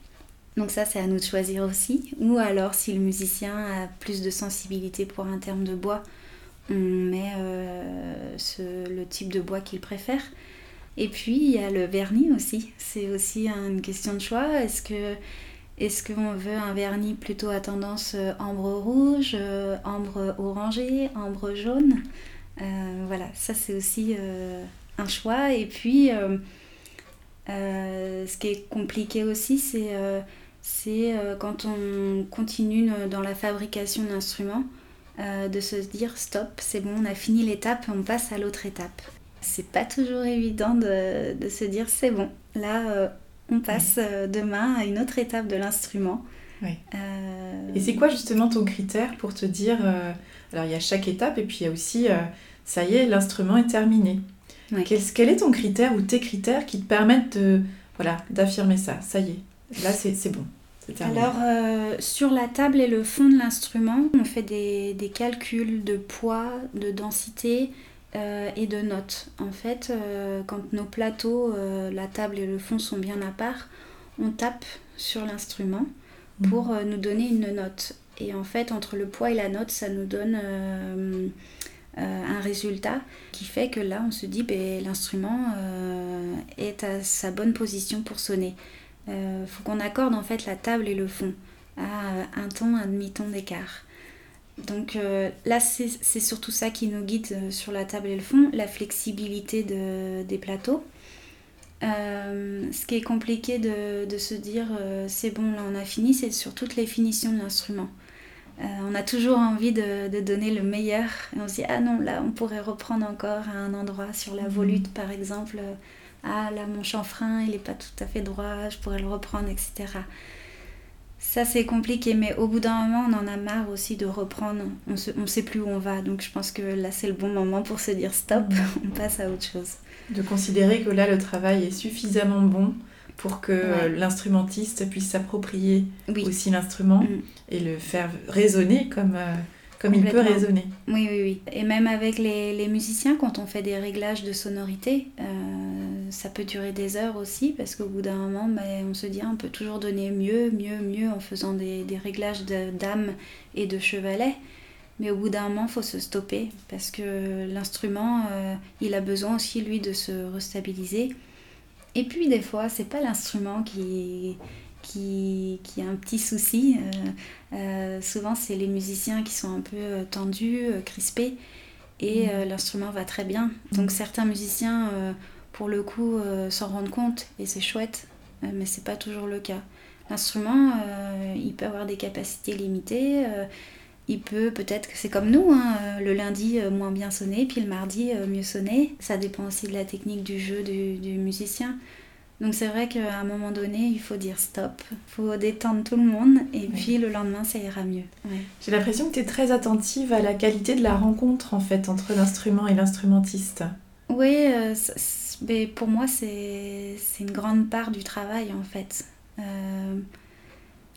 S2: Donc ça, c'est à nous de choisir aussi. Ou alors, si le musicien a plus de sensibilité pour un terme de bois, on met euh, le type de bois qu'il préfère. Et puis il y a le vernis aussi. C'est aussi une question de choix. Est-ce que est-ce qu'on veut un vernis plutôt à tendance euh, ambre rouge, euh, ambre orangé, ambre jaune? Voilà, ça c'est aussi un choix. Et puis ce qui est compliqué aussi, c'est c'est quand on continue dans la fabrication d'instruments, de se dire stop, c'est bon, on a fini l'étape, on passe à l'autre étape. C'est pas toujours évident de, de se dire c'est bon, là on passe demain à une autre étape de l'instrument.
S1: Euh, et c'est quoi justement ton critère pour te dire, euh, alors il y a chaque étape et puis il y a aussi, euh, ça y est, l'instrument est terminé. Quel, est ton critère ou tes critères qui te permettent de, voilà, d'affirmer ça? Ça y est, là c'est, bon.
S2: Alors, sur la table et le fond de l'instrument, on fait des, des calculs de poids, de densité et de notes. En fait, quand nos plateaux, la table et le fond sont bien à part, on tape sur l'instrument pour euh, nous donner une note. Et en fait, entre le poids et la note, ça nous donne euh, euh, un résultat qui fait que là, on se dit, ben, l'instrument est à sa bonne position pour sonner. Il faut qu'on accorde en fait la table et le fond à un ton, un demi-ton d'écart. Donc là, c'est surtout ça qui nous guide sur la table et le fond, la flexibilité de, des plateaux. Euh, ce qui est compliqué de, se dire euh, c'est bon, là on a fini, c'est sur toutes les finitions de l'instrument. Euh, on a toujours envie de, donner le meilleur et on se dit ah non, là on pourrait reprendre encore à un endroit sur la volute par exemple. Ah là mon chanfrein il n'est pas tout à fait droit, je pourrais le reprendre, etc. Ça c'est compliqué, mais au bout d'un moment on en a marre aussi de reprendre. On ne sait plus où on va, donc je pense que là c'est le bon moment pour se dire stop, (laughs) on passe à autre chose
S1: de considérer que là le travail est suffisamment bon pour que l'instrumentiste puisse s'approprier aussi l'instrument mm. et le faire résonner comme, euh, comme il peut résonner.
S2: Oui, oui, oui. Et même avec les, les musiciens, quand on fait des réglages de sonorité, euh, ça peut durer des heures aussi, parce qu'au bout d'un moment, ben, on se dit, ah, on peut toujours donner mieux, mieux, mieux en faisant des, des réglages d'âme et de chevalet. Mais au bout d'un moment, il faut se stopper parce que l'instrument, euh, il a besoin aussi, lui, de se restabiliser. Et puis, des fois, c'est pas l'instrument qui, qui, qui, a un petit souci. Euh, euh, souvent, c'est les musiciens qui sont un peu tendus, crispés, et mmh. l'instrument va très bien. Donc, mmh. certains musiciens, pour le coup, s'en rendent compte, et c'est chouette, mais c'est pas toujours le cas. L'instrument, il peut avoir des capacités limitées il peut peut-être que c'est comme nous, hein, euh, le lundi euh, moins bien sonner, puis le mardi euh, mieux sonner. Ça dépend aussi de la technique du jeu du, musicien. Donc c'est vrai qu'à un moment donné, il faut dire stop, il faut détendre tout le monde, et puis le lendemain, ça ira mieux.
S1: J'ai l'impression que tu es très attentive à la qualité de la rencontre, en fait, entre l'instrument et l'instrumentiste.
S2: Oui, mais pour moi, c'est une grande part du travail, en fait.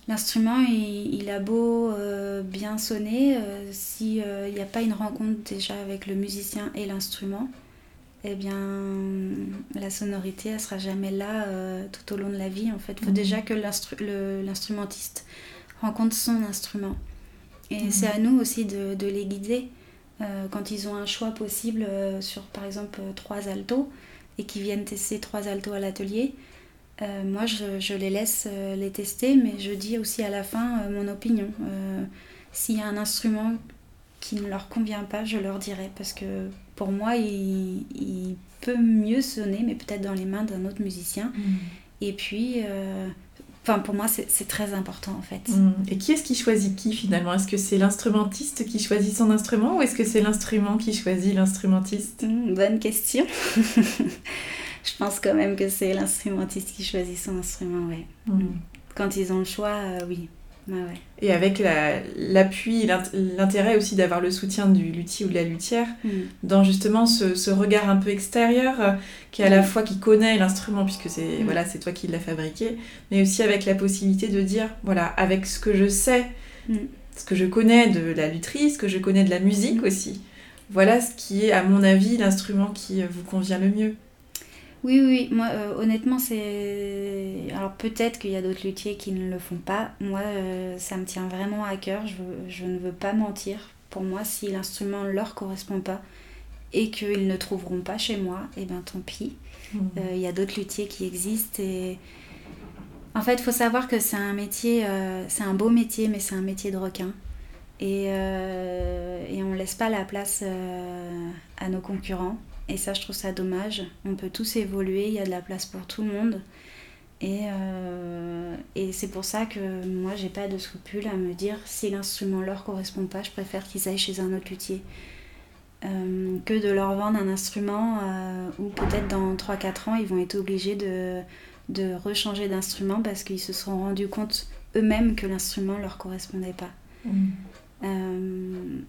S2: L'instrument, il, a beau euh, bien sonner, euh, s'il n'y a pas une rencontre déjà avec le musicien et l'instrument, eh bien, la sonorité, elle sera jamais là euh, tout au long de la vie. En fait, il faut mhm. déjà que l'instrumentiste rencontre son instrument. Et mhm. c'est à nous aussi de, de les guider quand ils ont un choix possible sur, par exemple, trois altos et qu'ils viennent tester trois altos à l'atelier euh, moi, je, les laisse euh, les tester, mais je dis aussi à la fin euh, mon opinion. S'il y a un instrument qui ne leur convient pas, je leur dirai, parce que pour moi, il, peut mieux sonner, mais peut-être dans les mains d'un autre musicien. Mm. Et puis, Enfin, pour moi, c'est très important en fait.
S1: Mm. Et qui est-ce qui choisit qui finalement? Est-ce que c'est l'instrumentiste qui choisit son instrument ou est-ce que c'est l'instrument qui choisit l'instrumentiste?
S2: Mm, Bonne question. (laughs) je pense quand même que c'est l'instrumentiste qui choisit son instrument, ouais. Mm. Quand ils ont le choix, euh, oui.
S1: Et avec l'appui, l'intérêt aussi d'avoir le soutien du luthier ou de la luthière, mm. dans justement ce, regard un peu extérieur, euh, qui est à la mm. fois qui connaît l'instrument, puisque c'est voilà, c'est toi qui l'as fabriqué, mais aussi avec la possibilité de dire, voilà, avec ce que je sais, ce que je connais de la lutherie, ce que je connais de la musique aussi, voilà ce qui est, à mon avis, l'instrument qui vous convient le mieux.
S2: Oui, oui, moi euh, honnêtement, c'est. Alors peut-être qu'il y a d'autres luthiers qui ne le font pas. Moi, euh, ça me tient vraiment à cœur. Je, ne veux pas mentir. Pour moi, si l'instrument ne leur correspond pas et qu'ils ne trouveront pas chez moi, eh bien tant pis. Mmh. Euh, il y a d'autres luthiers qui existent et. En fait, il faut savoir que c'est un métier, c'est un beau métier, mais c'est un métier de requin. Et, et on ne laisse pas la place à nos concurrents. Et ça, je trouve ça dommage. On peut tous évoluer, il y a de la place pour tout le monde. Et, euh, et c'est pour ça que moi, j'ai pas de scrupule à me dire si l'instrument leur correspond pas, je préfère qu'ils aillent chez un autre luthier. Euh, que de leur vendre un instrument euh, où peut-être dans 3-4 ans, ils vont être obligés de, de rechanger d'instrument parce qu'ils se seront rendus compte eux-mêmes que l'instrument leur correspondait pas. Mm.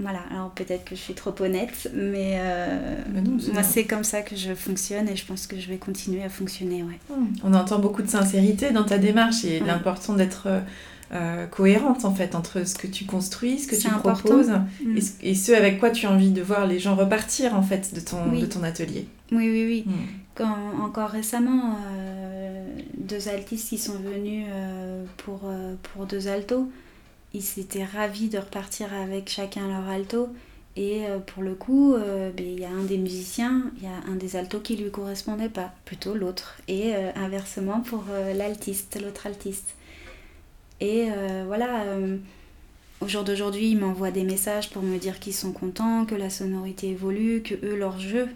S2: Voilà, alors peut-être que je suis trop honnête, mais, euh, moi c'est comme ça que je fonctionne et je pense que je vais continuer à fonctionner. Ouais.
S1: Hmm. On entend beaucoup de sincérité dans ta démarche et l'important d'être euh, cohérente en fait entre ce que tu construis, ce que tu proposes hmm. et, ce avec quoi tu as envie de voir les gens repartir en fait de ton, de ton atelier.
S2: Oui, oui, oui. Hmm. Quand, encore récemment, euh, deux altistes qui sont venus pour, pour deux altos ils étaient ravis de repartir avec chacun leur alto. Et euh, pour le coup, euh, ben, il y a un des musiciens, il y a un des altos qui lui correspondait pas, plutôt l'autre. Et euh, inversement pour l'altiste, l'autre altiste. Et voilà, au jour d'aujourd'hui, ils m'envoient des messages pour me dire qu'ils sont contents, que la sonorité évolue, que eux, leurs jeux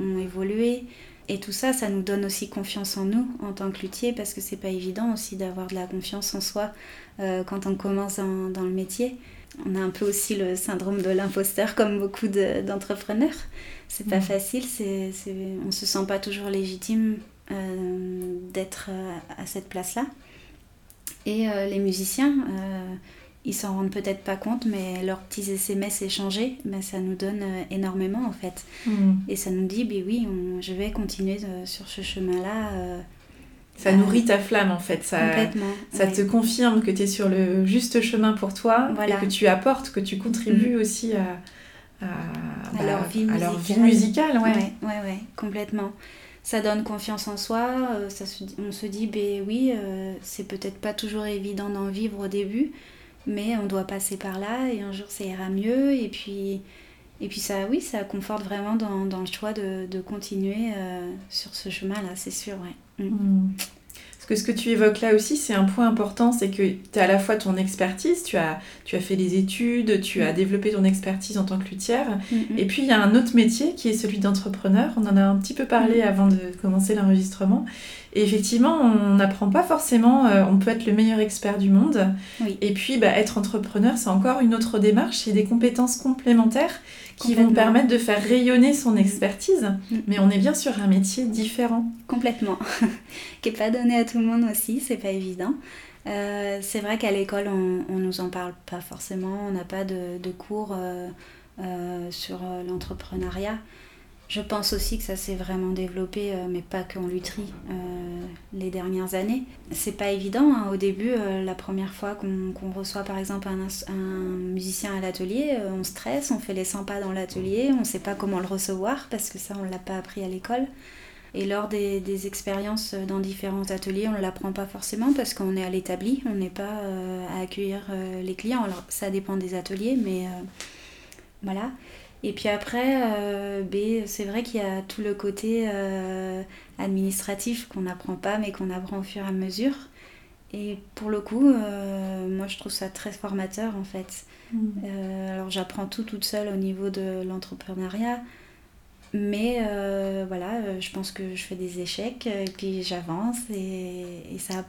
S2: ont évolué. Et tout ça, ça nous donne aussi confiance en nous en tant que luthier parce que c'est pas évident aussi d'avoir de la confiance en soi euh, quand on commence dans, le métier. On a un peu aussi le syndrome de l'imposteur comme beaucoup d'entrepreneurs. c'est pas mm. facile, c'est, on se sent pas toujours légitime euh, d'être euh, à cette place-là. Et les musiciens, ils s'en rendent peut-être pas compte, mais leurs petits SMS échangés, ben, ça nous donne euh, énormément en fait. Hmm. Et ça nous dit, ben oui, je vais continuer euh, sur ce chemin-là. Euh,
S1: ça nourrit ta flamme en fait, ça, ça te confirme que tu es sur le juste chemin pour toi et que tu apportes, que tu contribues hmm. aussi à,
S2: à, leur bah, vie musicale.
S1: Leur vie musicale
S2: ouais. Ouais, ouais, complètement. Ça donne confiance en soi, ça on se dit, ben oui, c'est peut-être pas toujours évident d'en vivre au début, mais on doit passer par là et un jour ça ira mieux et puis et puis ça oui ça conforte vraiment dans, le choix de, de continuer euh, sur ce chemin là c'est sûr ouais. Mm.
S1: Mm. Parce que ce que tu évoques là aussi, c'est un point important, c'est que tu as à la fois ton expertise, tu as, tu as fait des études, tu as mm. développé ton expertise en tant que luthière, et puis il y a un autre métier qui est celui d'entrepreneur. On en a un petit peu parlé avant de commencer l'enregistrement. Et effectivement, on n'apprend pas forcément, euh, on peut être le meilleur expert du monde. Et puis, bah, être entrepreneur, c'est encore une autre démarche, c'est des compétences complémentaires qui vont permettre de faire rayonner son expertise. Mm. Mais on est bien sur un métier différent.
S2: Complètement. (laughs) qui n'est pas donné à tout le monde aussi, c'est pas évident. Euh, c'est vrai qu'à l'école, on, on nous en parle pas forcément, on n'a pas de, de cours euh, sur l'entrepreneuriat. Je pense aussi que ça s'est vraiment développé, euh, mais pas qu'en lutherie, euh, les dernières années. C'est pas évident. Hein. Au début, euh, la première fois qu'on reçoit par exemple un, musicien à l'atelier, on stresse, on fait les 100 pas dans l'atelier, on sait pas comment le recevoir parce que ça, on l'a pas appris à l'école. Et lors des, des, expériences dans différents ateliers, on ne l'apprend pas forcément parce qu'on est à l'établi, on n'est pas à accueillir les clients. Alors ça dépend des ateliers, mais voilà. Et puis après, euh, c'est vrai qu'il y a tout le côté euh, administratif qu'on n'apprend pas, mais qu'on apprend au fur et à mesure. Et pour le coup, euh, moi je trouve ça très formateur en fait. Mm. alors j'apprends tout toute seule au niveau de l'entrepreneuriat. Mais voilà, je pense que je fais des échecs, et puis j'avance et, et, ça,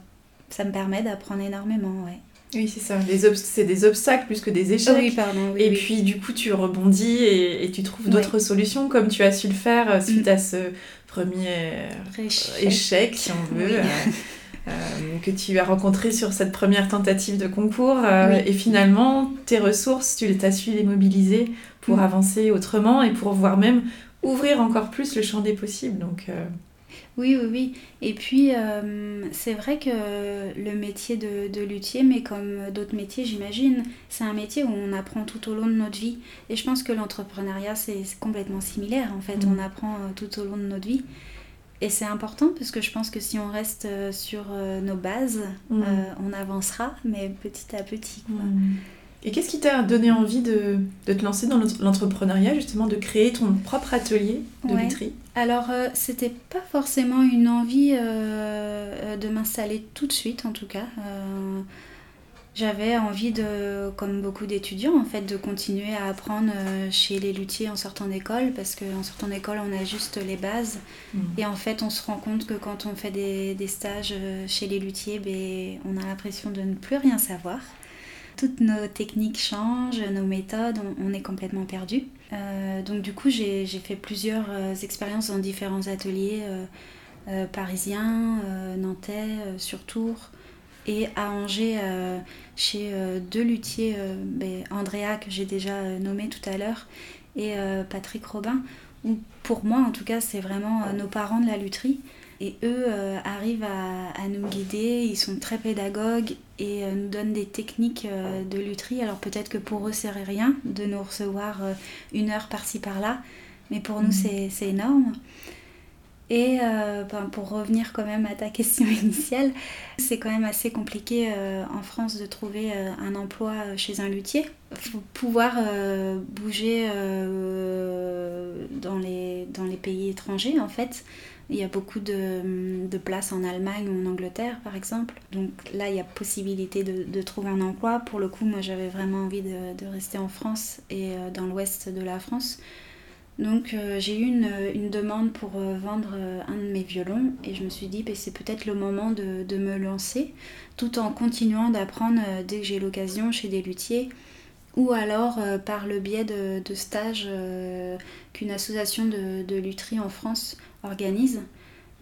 S2: ça me permet d'apprendre énormément. Ouais.
S1: Oui, c'est ça. C'est des obstacles plus que des échecs.
S2: Oui, pardon.
S1: et puis, du coup, tu rebondis et, tu trouves d'autres solutions, comme tu as su le faire euh, suite mm. à ce premier échec, si on veut, euh, euh, que tu as rencontré sur cette première tentative de concours. Et finalement, tes ressources, tu as su les mobiliser pour mm. avancer autrement et pour voir même ouvrir encore plus le champ des possibles. Donc,
S2: oui, oui, oui. Et puis, euh, c'est vrai que le métier de, luthier, mais comme d'autres métiers, j'imagine, c'est un métier où on apprend tout au long de notre vie. Et je pense que l'entrepreneuriat, c'est complètement similaire. En fait, mm. on apprend euh, tout au long de notre vie. Et c'est important parce que je pense que si on reste euh, sur nos bases, mm. on avancera, mais petit à petit. Quoi. Mm.
S1: Et qu'est-ce qui t'a donné envie de, de te lancer dans l'entrepreneuriat, justement, de créer ton propre atelier de ouais.
S2: Alors, euh, c'était pas forcément une envie euh, de m'installer tout de suite, en tout cas. Euh, j'avais envie de, comme beaucoup d'étudiants en fait, de continuer à apprendre euh, chez les luthiers en sortant d'école parce qu'en sortant d'école on a juste les bases mm. et en fait on se rend compte que quand on fait des, des stages euh, chez les luthiers, ben, on a l'impression de ne plus rien savoir. Toutes nos techniques changent, nos méthodes, on, est complètement perdu. Euh, donc du coup j'ai fait plusieurs expériences dans différents ateliers parisiens, nantais, sur Tours et à Angers euh, chez euh, deux luthiers, euh, ben, Andrea que j'ai déjà nommé tout à l'heure et Patrick Robin, où pour moi en tout cas c'est vraiment nos parents de la lutherie. Et eux arrivent à, nous guider, ils sont très pédagogues et nous donnent des techniques de lutherie. Alors peut-être que pour eux c'est rien de nous recevoir une heure par-ci par-là, mais pour nous mmh. c'est énorme. Et euh, ben, pour revenir quand même à ta question (laughs) initiale, c'est quand même assez compliqué euh, en France de trouver euh, un emploi chez un luthier. Il faut pouvoir bouger dans, les, dans les pays étrangers en fait. Il y a beaucoup de, de, places en Allemagne ou en Angleterre par exemple. Donc là, il y a possibilité de, de trouver un emploi. Pour le coup, moi j'avais vraiment envie de, de rester en France et dans l'ouest de la France. Donc euh, j'ai eu une, demande pour euh, vendre euh, un de mes violons et je me suis dit ben, c'est peut-être le moment de, me lancer tout en continuant d'apprendre dès que j'ai l'occasion chez des luthiers ou alors par le biais de, de stages qu'une association de, de en France organise.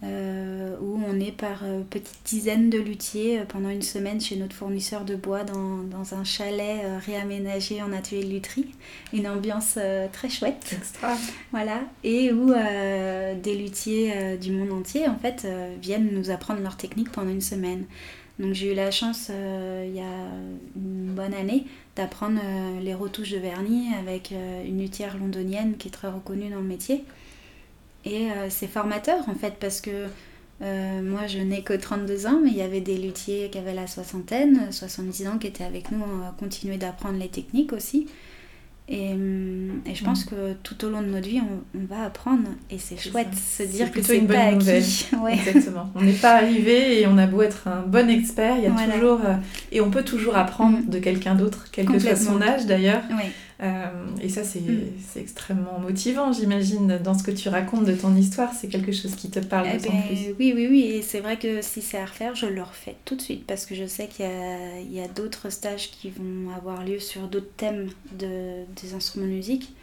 S2: Euh, où on est par euh, petites dizaines de luthiers euh, pendant une semaine chez notre fournisseur de bois dans, dans un chalet réaménagé en atelier de lutherie. Une ambiance très chouette.
S1: Extra.
S2: Voilà. Et où des luthiers du monde entier en fait viennent nous apprendre leur technique pendant une semaine. Donc j'ai eu la chance il y a une bonne année d'apprendre les retouches de vernis avec une luthière londonienne qui est très reconnue dans le métier. Et euh, c'est formateur en fait parce que euh, moi je n'ai que 32 ans, mais il y avait des luthiers qui avaient la soixantaine, 70 ans qui étaient avec nous, à continuer d'apprendre les techniques aussi. Et, et, je pense mm. que tout au long de notre vie, on, on va apprendre. Et c'est chouette de se dire que c'est pas acquis. (laughs)
S1: Ouais. Exactement. On n'est pas arrivé et on a beau être un bon expert, il y a toujours. Euh, et on peut toujours apprendre mm. de quelqu'un d'autre, quel que soit son âge d'ailleurs. Oui. Euh, et ça, c'est extrêmement motivant, j'imagine, dans ce que tu racontes de ton histoire. C'est quelque chose qui te parle
S2: eh
S1: d'autant plus.
S2: Oui, oui, oui. Et c'est vrai que si c'est à refaire, je le refais tout de suite parce que je sais qu'il y a, a d'autres stages qui vont avoir lieu sur d'autres thèmes de, des instruments de musique.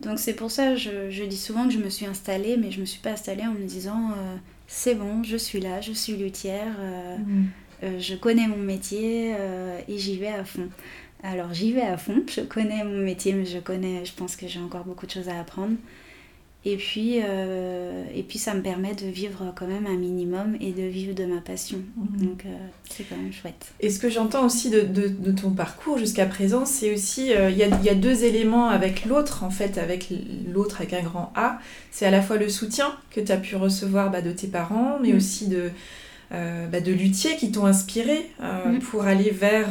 S2: Donc c'est pour ça, je, je, dis souvent que je me suis installée, mais je ne me suis pas installée en me disant euh, c'est bon, je suis là, je suis luthière, euh, mm. je connais mon métier et j'y vais à fond. Alors j'y vais à fond, je connais mon métier, mais je connais, je pense que j'ai encore beaucoup de choses à apprendre. Et puis, euh, et puis ça me permet de vivre quand même un minimum et de vivre de ma passion. Mhm. Donc euh, c'est quand même chouette.
S1: Et ce que j'entends aussi de, de, de, ton parcours jusqu'à présent, c'est aussi, euh, il y, a, y, a, deux éléments avec l'autre, en fait, avec l'autre avec un grand A. C'est à la fois le soutien que tu as pu recevoir bah, de tes parents, mais mm. aussi de, bah, de luthiers qui t'ont inspiré mm. pour aller vers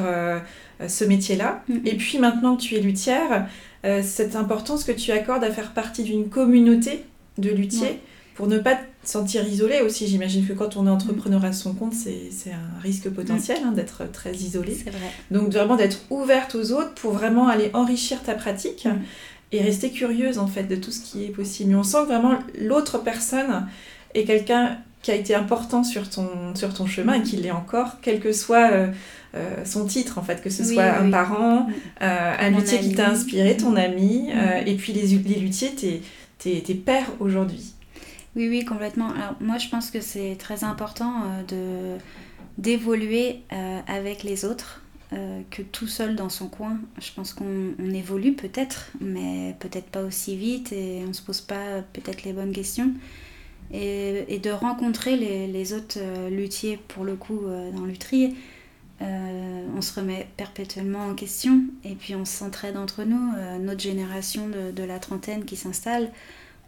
S1: ce métier-là. Mm-hmm. Et puis maintenant que tu es luthière, euh, cette importance que tu accordes à faire partie d'une communauté de luthiers pour ne pas te sentir isolé aussi. J'imagine que quand on est entrepreneur à son compte, c'est un risque potentiel hein, d'être très isolé.
S2: Vrai.
S1: Donc vraiment d'être ouverte aux autres pour vraiment aller enrichir ta pratique. Mm. Et rester curieuse en fait de tout ce qui est possible. Mais on sent que vraiment l'autre personne est quelqu'un qui a été important sur ton, sur ton chemin et qui l'est encore, quel que soit euh, euh, son titre, en fait, que ce soit un parent, mm. euh, un luthier qui t'a inspiré, ton mm. ami, mm. et puis les, les luthiers, tes, tes, tes pères aujourd'hui.
S2: Oui, oui, complètement. Alors, moi, je pense que c'est très important de d'évoluer avec les autres. que tout seul dans son coin. Je pense qu'on évolue peut-être, mais peut-être pas aussi vite et on se pose pas peut-être les bonnes questions et, de rencontrer les, les autres euh, luthiers, pour le coup, euh, dans l'utrie, euh, on se remet perpétuellement en question et puis on s'entraide entre nous. notre génération de, de, la trentaine qui s'installe,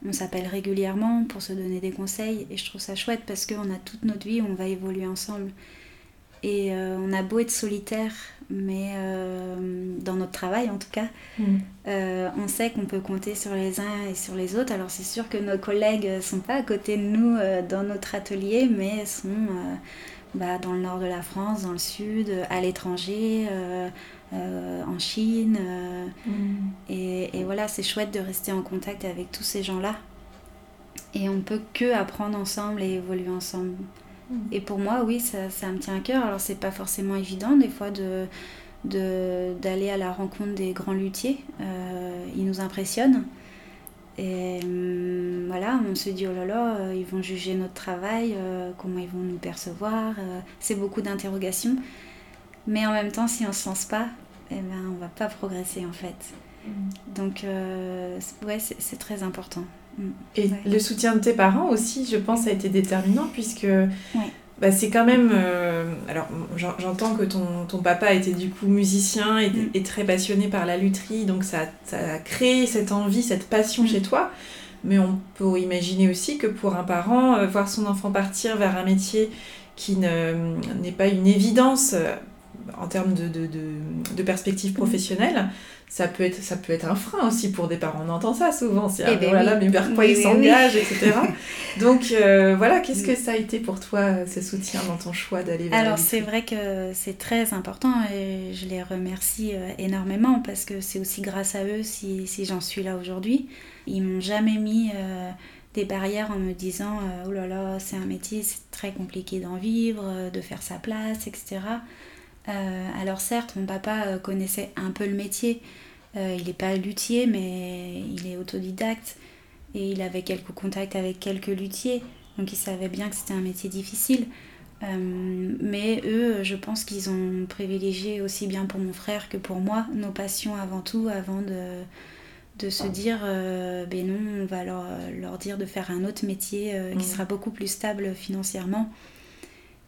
S2: on s'appelle régulièrement pour se donner des conseils et je trouve ça chouette parce qu'on a toute notre vie, on va évoluer ensemble. Et on a beau être solitaire mais euh, dans notre travail en tout cas, mm. euh, on sait qu'on peut compter sur les uns et sur les autres. Alors c'est sûr que nos collègues ne sont pas à côté de nous euh, dans notre atelier, mais sont bah, dans le nord de la France, dans le sud, à l'étranger, en Chine. Mm. Et, et, voilà, c'est chouette de rester en contact avec tous ces gens-là. Et on peut que apprendre ensemble et évoluer ensemble. Et pour moi, oui, ça, ça me tient à cœur. Alors, c'est pas forcément évident des fois de d'aller à la rencontre des grands luthiers. Euh, ils nous impressionnent. Et hum, voilà, on se dit, oh là là, euh, ils vont juger notre travail, euh, comment ils vont nous percevoir. c'est beaucoup d'interrogations. Mais en même temps, si on ne se lance pas, eh ben, on ne va pas progresser en fait. Mm. Donc, ouais, c'est très important.
S1: Mm. Et le soutien de tes parents aussi, je pense, a été déterminant puisque bah, c'est quand même. Euh, alors, j'entends que ton, ton, papa était du coup musicien et, mm. très passionné par la lutherie, donc ça, ça, a créé cette envie, cette passion mm. chez toi. Mais on peut imaginer aussi que pour un parent, euh, voir son enfant partir vers un métier qui n'est pas une évidence euh, en termes de, de, de, de perspective professionnelle, ça peut être ça peut être un frein aussi pour des parents. On entend ça souvent. C'est eh ben voilà, mais vers quoi ils s'engagent, etc. (laughs) Donc euh, voilà, qu'est-ce que ça a été pour toi ce soutien dans ton choix d'aller vers
S2: Alors c'est vrai que c'est très important et je les remercie euh, énormément parce que c'est aussi grâce à eux si, si j'en suis là aujourd'hui. Ils m'ont jamais mis euh, des barrières en me disant oh là là c'est un métier c'est très compliqué d'en vivre, de faire sa place, etc. Euh, alors certes, mon papa euh, connaissait un peu le métier. Euh, il n'est pas luthier, mais il est autodidacte. Et il avait quelques contacts avec quelques luthiers. Donc il savait bien que c'était un métier difficile. mais eux, je pense qu'ils ont privilégié aussi bien pour mon frère que pour moi nos passions avant tout, avant de, de se dire, ben non, on va leur, leur, dire de faire un autre métier qui sera beaucoup plus stable financièrement.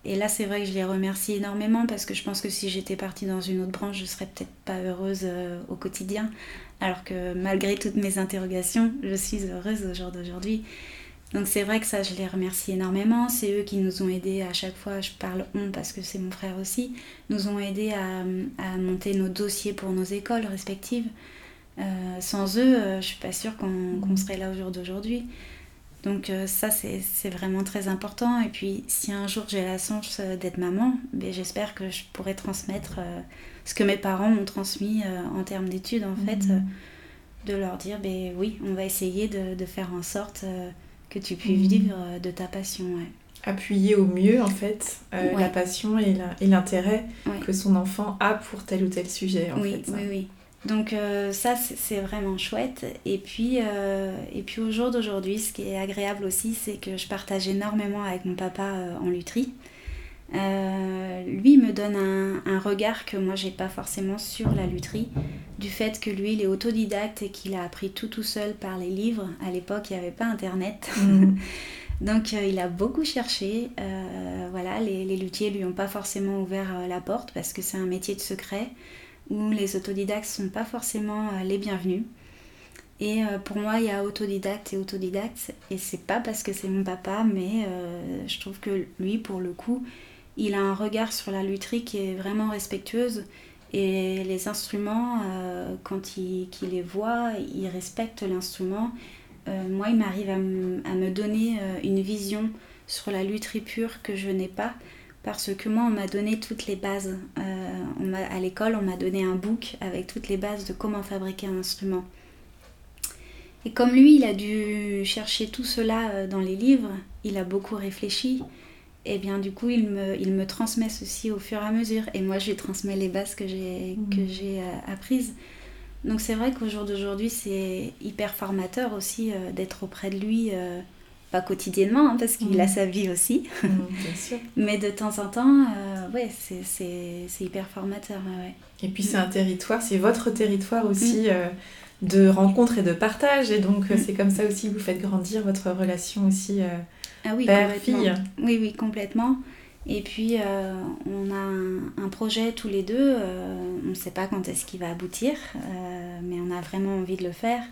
S2: Et là, c'est vrai que je les remercie énormément parce que je pense que si j'étais partie dans une autre branche, je serais peut-être pas heureuse euh, au quotidien. Alors que malgré toutes mes interrogations, je suis heureuse au jour d'aujourd'hui. Donc c'est vrai que ça, je les remercie énormément. C'est eux qui nous ont aidés à chaque fois, je parle on parce que c'est mon frère aussi, nous ont aidés à, à, monter nos dossiers pour nos écoles respectives. Euh, sans eux, euh, je suis pas sûre qu'on serait là au jour d'aujourd'hui. Donc euh, ça, c'est vraiment très important. Et puis, si un jour j'ai la chance euh, d'être maman, ben, j'espère que je pourrai transmettre euh, ce que mes parents m'ont transmis en termes d'études, en fait, mhm. de leur dire, ben, oui, on va essayer de, faire en sorte que tu puisses mhm. vivre de ta passion.
S1: Appuyer au mieux, en fait, la passion et l'intérêt que son enfant a pour tel ou tel sujet, en
S2: oui,
S1: fait.
S2: Oui, oui. Donc euh, ça, c'est vraiment chouette. Et puis, euh, et puis au jour d'aujourd'hui, ce qui est agréable aussi, c'est que je partage énormément avec mon papa euh, en lutherie. lui me donne un, regard que moi, j'ai pas forcément sur la lutherie, du fait que lui, il est autodidacte et qu'il a appris tout tout seul par les livres. À l'époque, il n'y avait pas Internet. Mm. (laughs) Donc il a beaucoup cherché. voilà, les, les luthiers lui ont pas forcément ouvert la porte parce que c'est un métier de secret où les autodidactes ne sont pas forcément euh, les bienvenus. Et euh, pour moi, il y a autodidacte et autodidacte. Et c'est pas parce que c'est mon papa, mais euh, je trouve que lui, pour le coup, il a un regard sur la lutherie qui est vraiment respectueuse. Et les instruments, quand il, les voit, il respecte l'instrument. moi, il m'arrive à, me donner une vision sur la lutherie pure que je n'ai pas parce que moi on m'a donné toutes les bases. Euh, à l'école on m'a donné un book avec toutes les bases de comment fabriquer un instrument. Et comme lui il a dû chercher tout cela euh, dans les livres, il a beaucoup réfléchi, et bien du coup il me, il me transmet ceci au fur et à mesure. Et moi je lui transmets les bases que j'ai mmh. euh, apprises. Donc c'est vrai qu'au jour d'aujourd'hui c'est hyper formateur aussi d'être auprès de lui pas quotidiennement, hein, parce qu'il a mm. sa vie aussi. Mm, (laughs) Mais de temps en temps, euh, ouais, c'est hyper formateur.
S1: Et puis c'est un territoire, c'est votre territoire aussi mm. euh, de rencontre et de partage. Et donc euh, c'est comme ça aussi que vous faites grandir votre relation aussi ah oui, père-fille.
S2: Oui, oui, complètement. Et puis on a un, projet tous les deux, on ne sait pas quand est-ce qu'il va aboutir, mais on a vraiment envie de le faire.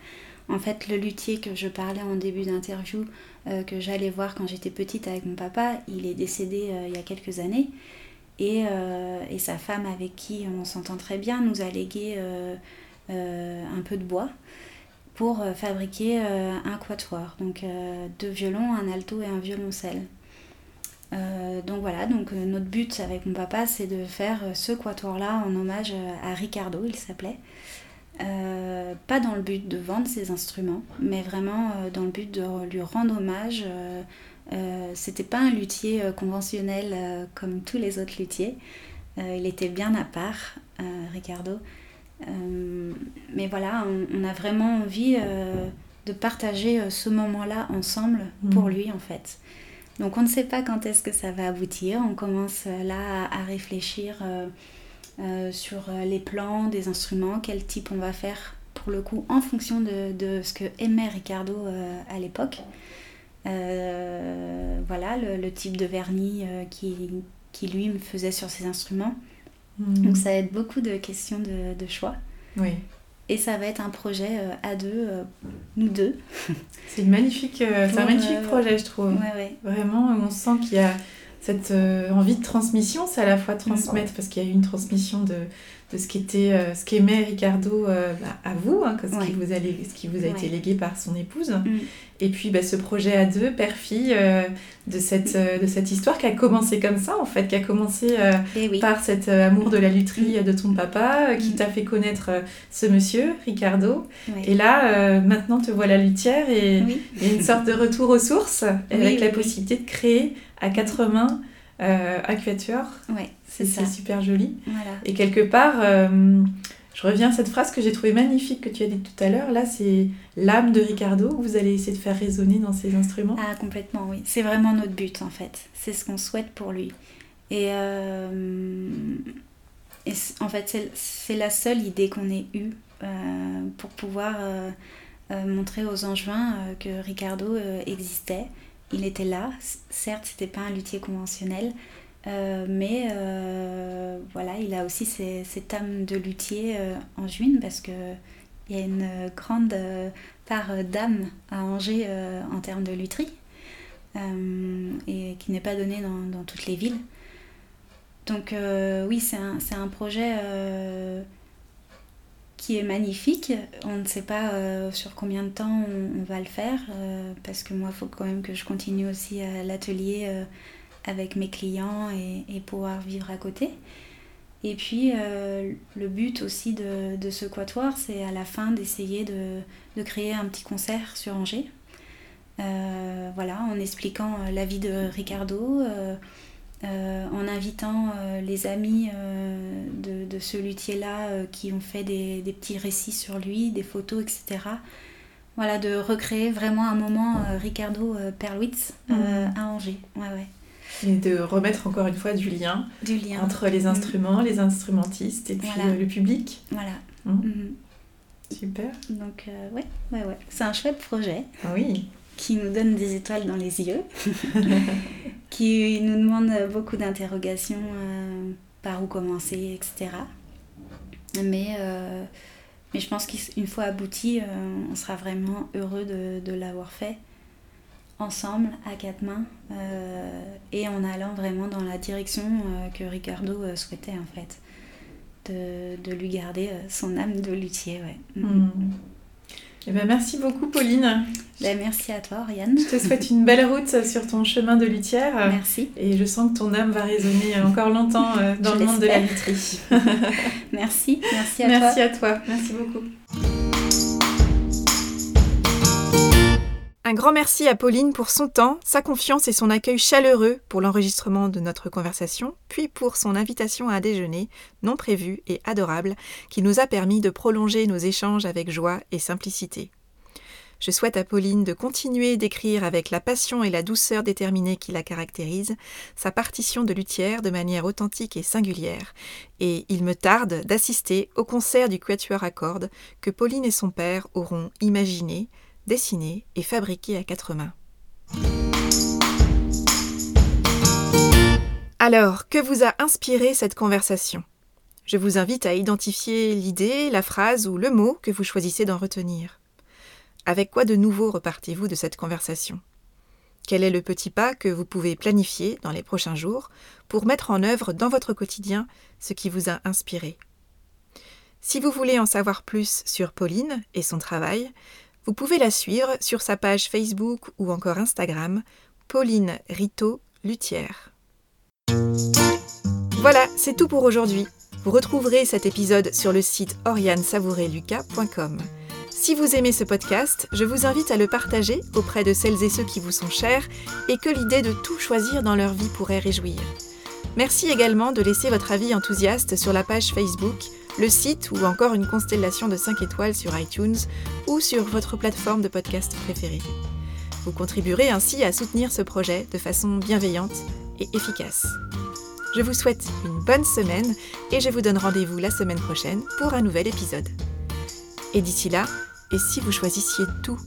S2: En fait, le luthier que je parlais en début d'interview, euh, que j'allais voir quand j'étais petite avec mon papa, il est décédé euh, il y a quelques années. Et, euh, et, sa femme, avec qui on s'entend très bien, nous a légué un peu de bois pour fabriquer un quatuor. Donc deux violons, un alto et un violoncelle. donc voilà, donc notre but avec mon papa, c'est de faire ce quatuor-là en hommage à Ricardo, il s'appelait. Pas dans le but de vendre ses instruments, mais vraiment dans le but de lui rendre hommage. C'était pas un luthier conventionnel comme tous les autres luthiers. il était bien à part, Ricardo. Euh, mais voilà, on, a vraiment envie euh, de partager euh, ce moment-là ensemble pour mm. lui en fait. Donc on ne sait pas quand est-ce que ça va aboutir. On commence là à, réfléchir sur les plans des instruments, quel type on va faire pour le coup en fonction de, de ce que aimait Ricardo à l'époque. voilà le, type de vernis qui, qui lui me faisait sur ses instruments. Mm. Donc ça va être beaucoup de questions de, choix.
S1: Oui.
S2: Et ça va être un projet euh, à deux, euh, nous deux.
S1: C'est magnifique, euh, un magnifique projet, je trouve.
S2: Ouais,
S1: Vraiment, on sent qu'il y a cette envie de transmission, c'est à la fois transmettre, parce qu'il y a eu une transmission de, de ce qu'était euh, ce qu'aimait Ricardo euh, bah, à vous, hein, ce, qui vous a, ce qui vous a été légué par son épouse. Mm. Et puis bah, ce projet à deux, père-fille, euh, de, cette, de cette histoire qui a commencé comme ça, en fait, qui a commencé eh par cet amour de la lutherie de ton papa, qui mm. t'a fait connaître ce monsieur, Ricardo. Et là, maintenant, te voilà luthière et, et une sorte de retour aux sources, avec la possibilité de créer à quatre mains euh, quatuor.
S2: Ouais,
S1: c'est super joli. Et quelque part, euh, je reviens à cette phrase que j'ai trouvée magnifique que tu as dit tout à l'heure. Là, c'est l'âme de Ricardo. Vous allez essayer de faire résonner dans ces instruments.
S2: Ah, complètement, oui. C'est vraiment notre but, en fait. C'est ce qu'on souhaite pour lui. Et, euh, et en fait, c'est la seule idée qu'on ait eue pour pouvoir montrer aux Angevins que Ricardo existait il était là. Certes, c'était pas un luthier conventionnel, euh, mais euh, voilà, il a aussi cette âme de luthier euh, en juin parce que il y a une grande part d'âme à Angers en termes de lutherie et qui n'est pas donnée dans, toutes les villes. Donc oui, c'est un, un, projet qui est magnifique. On ne sait pas euh, sur combien de temps on, va le faire, euh, parce que moi, il faut quand même que je continue aussi à l'atelier euh, avec mes clients et, pouvoir vivre à côté. Et puis, le but aussi de, de ce quatuor, c'est à la fin d'essayer de, de, créer un petit concert sur Angers. voilà, en expliquant la vie de Ricardo, euh, en invitant euh, les amis euh, de, de, ce luthier-là qui ont fait des, des, petits récits sur lui, des photos, etc. Voilà, de recréer vraiment un moment Ricardo Perlwitz mmh. à Angers. Ouais, ouais.
S1: Et de remettre encore une fois du lien,
S2: du lien.
S1: entre les mmh. instruments, les instrumentistes et puis le public.
S2: Voilà.
S1: Mmh. Super.
S2: Donc, ouais, ouais, ouais. C'est un chouette projet.
S1: Oui
S2: qui nous donne des étoiles dans les yeux, (laughs) qui nous demande beaucoup d'interrogations, euh, par où commencer, etc. Mais, euh, mais je pense qu'une fois abouti, euh, on sera vraiment heureux de, de l'avoir fait ensemble, à quatre mains, et en allant vraiment dans la direction que Ricardo souhaitait en fait, de, de, lui garder son âme de luthier. Ouais.
S1: Mm. Eh ben, merci beaucoup, Pauline.
S2: Ben, merci à toi, Oriane.
S1: Je te souhaite une belle route sur ton chemin de luthière.
S2: Merci.
S1: Et je sens que ton âme va résonner encore longtemps euh, dans le monde de la lutherie. (laughs)
S2: merci. Merci à
S1: toi. Merci à toi. Merci beaucoup. Un grand merci à Pauline pour son temps, sa confiance et son accueil chaleureux pour l'enregistrement de notre conversation, puis pour son invitation à un déjeuner non prévu et adorable qui nous a permis de prolonger nos échanges avec joie et simplicité. Je souhaite à Pauline de continuer d'écrire avec la passion et la douceur déterminée qui la caractérise sa partition de luthière de manière authentique et singulière, et il me tarde d'assister au concert du Quatuor à cordes que Pauline et son père auront imaginé, dessiné et fabriqué à quatre mains. Alors, que vous a inspiré cette conversation? Je vous invite à identifier l'idée, la phrase ou le mot que vous choisissez d'en retenir. Avec quoi de nouveau repartez-vous de cette conversation? Quel est le petit pas que vous pouvez planifier dans les prochains jours pour mettre en œuvre dans votre quotidien ce qui vous a inspiré? Si vous voulez en savoir plus sur Pauline et son travail, vous pouvez la suivre sur sa page Facebook ou encore Instagram, Pauline Rito luthière. Voilà, c'est tout pour aujourd'hui. Vous retrouverez cet épisode sur le site oriansavoureluca.com. Si vous aimez ce podcast, je vous invite à le partager auprès de celles et ceux qui vous sont chers et que l'idée de tout choisir dans leur vie pourrait réjouir. Merci également de laisser votre avis enthousiaste sur la page Facebook, le site ou encore une constellation de 5 étoiles sur iTunes ou sur votre plateforme de podcast préférée. Vous contribuerez ainsi à soutenir ce projet de façon bienveillante et efficace. Je vous souhaite une bonne semaine et je vous donne rendez-vous la semaine prochaine pour un nouvel épisode. Et d'ici là, et si vous choisissiez tout?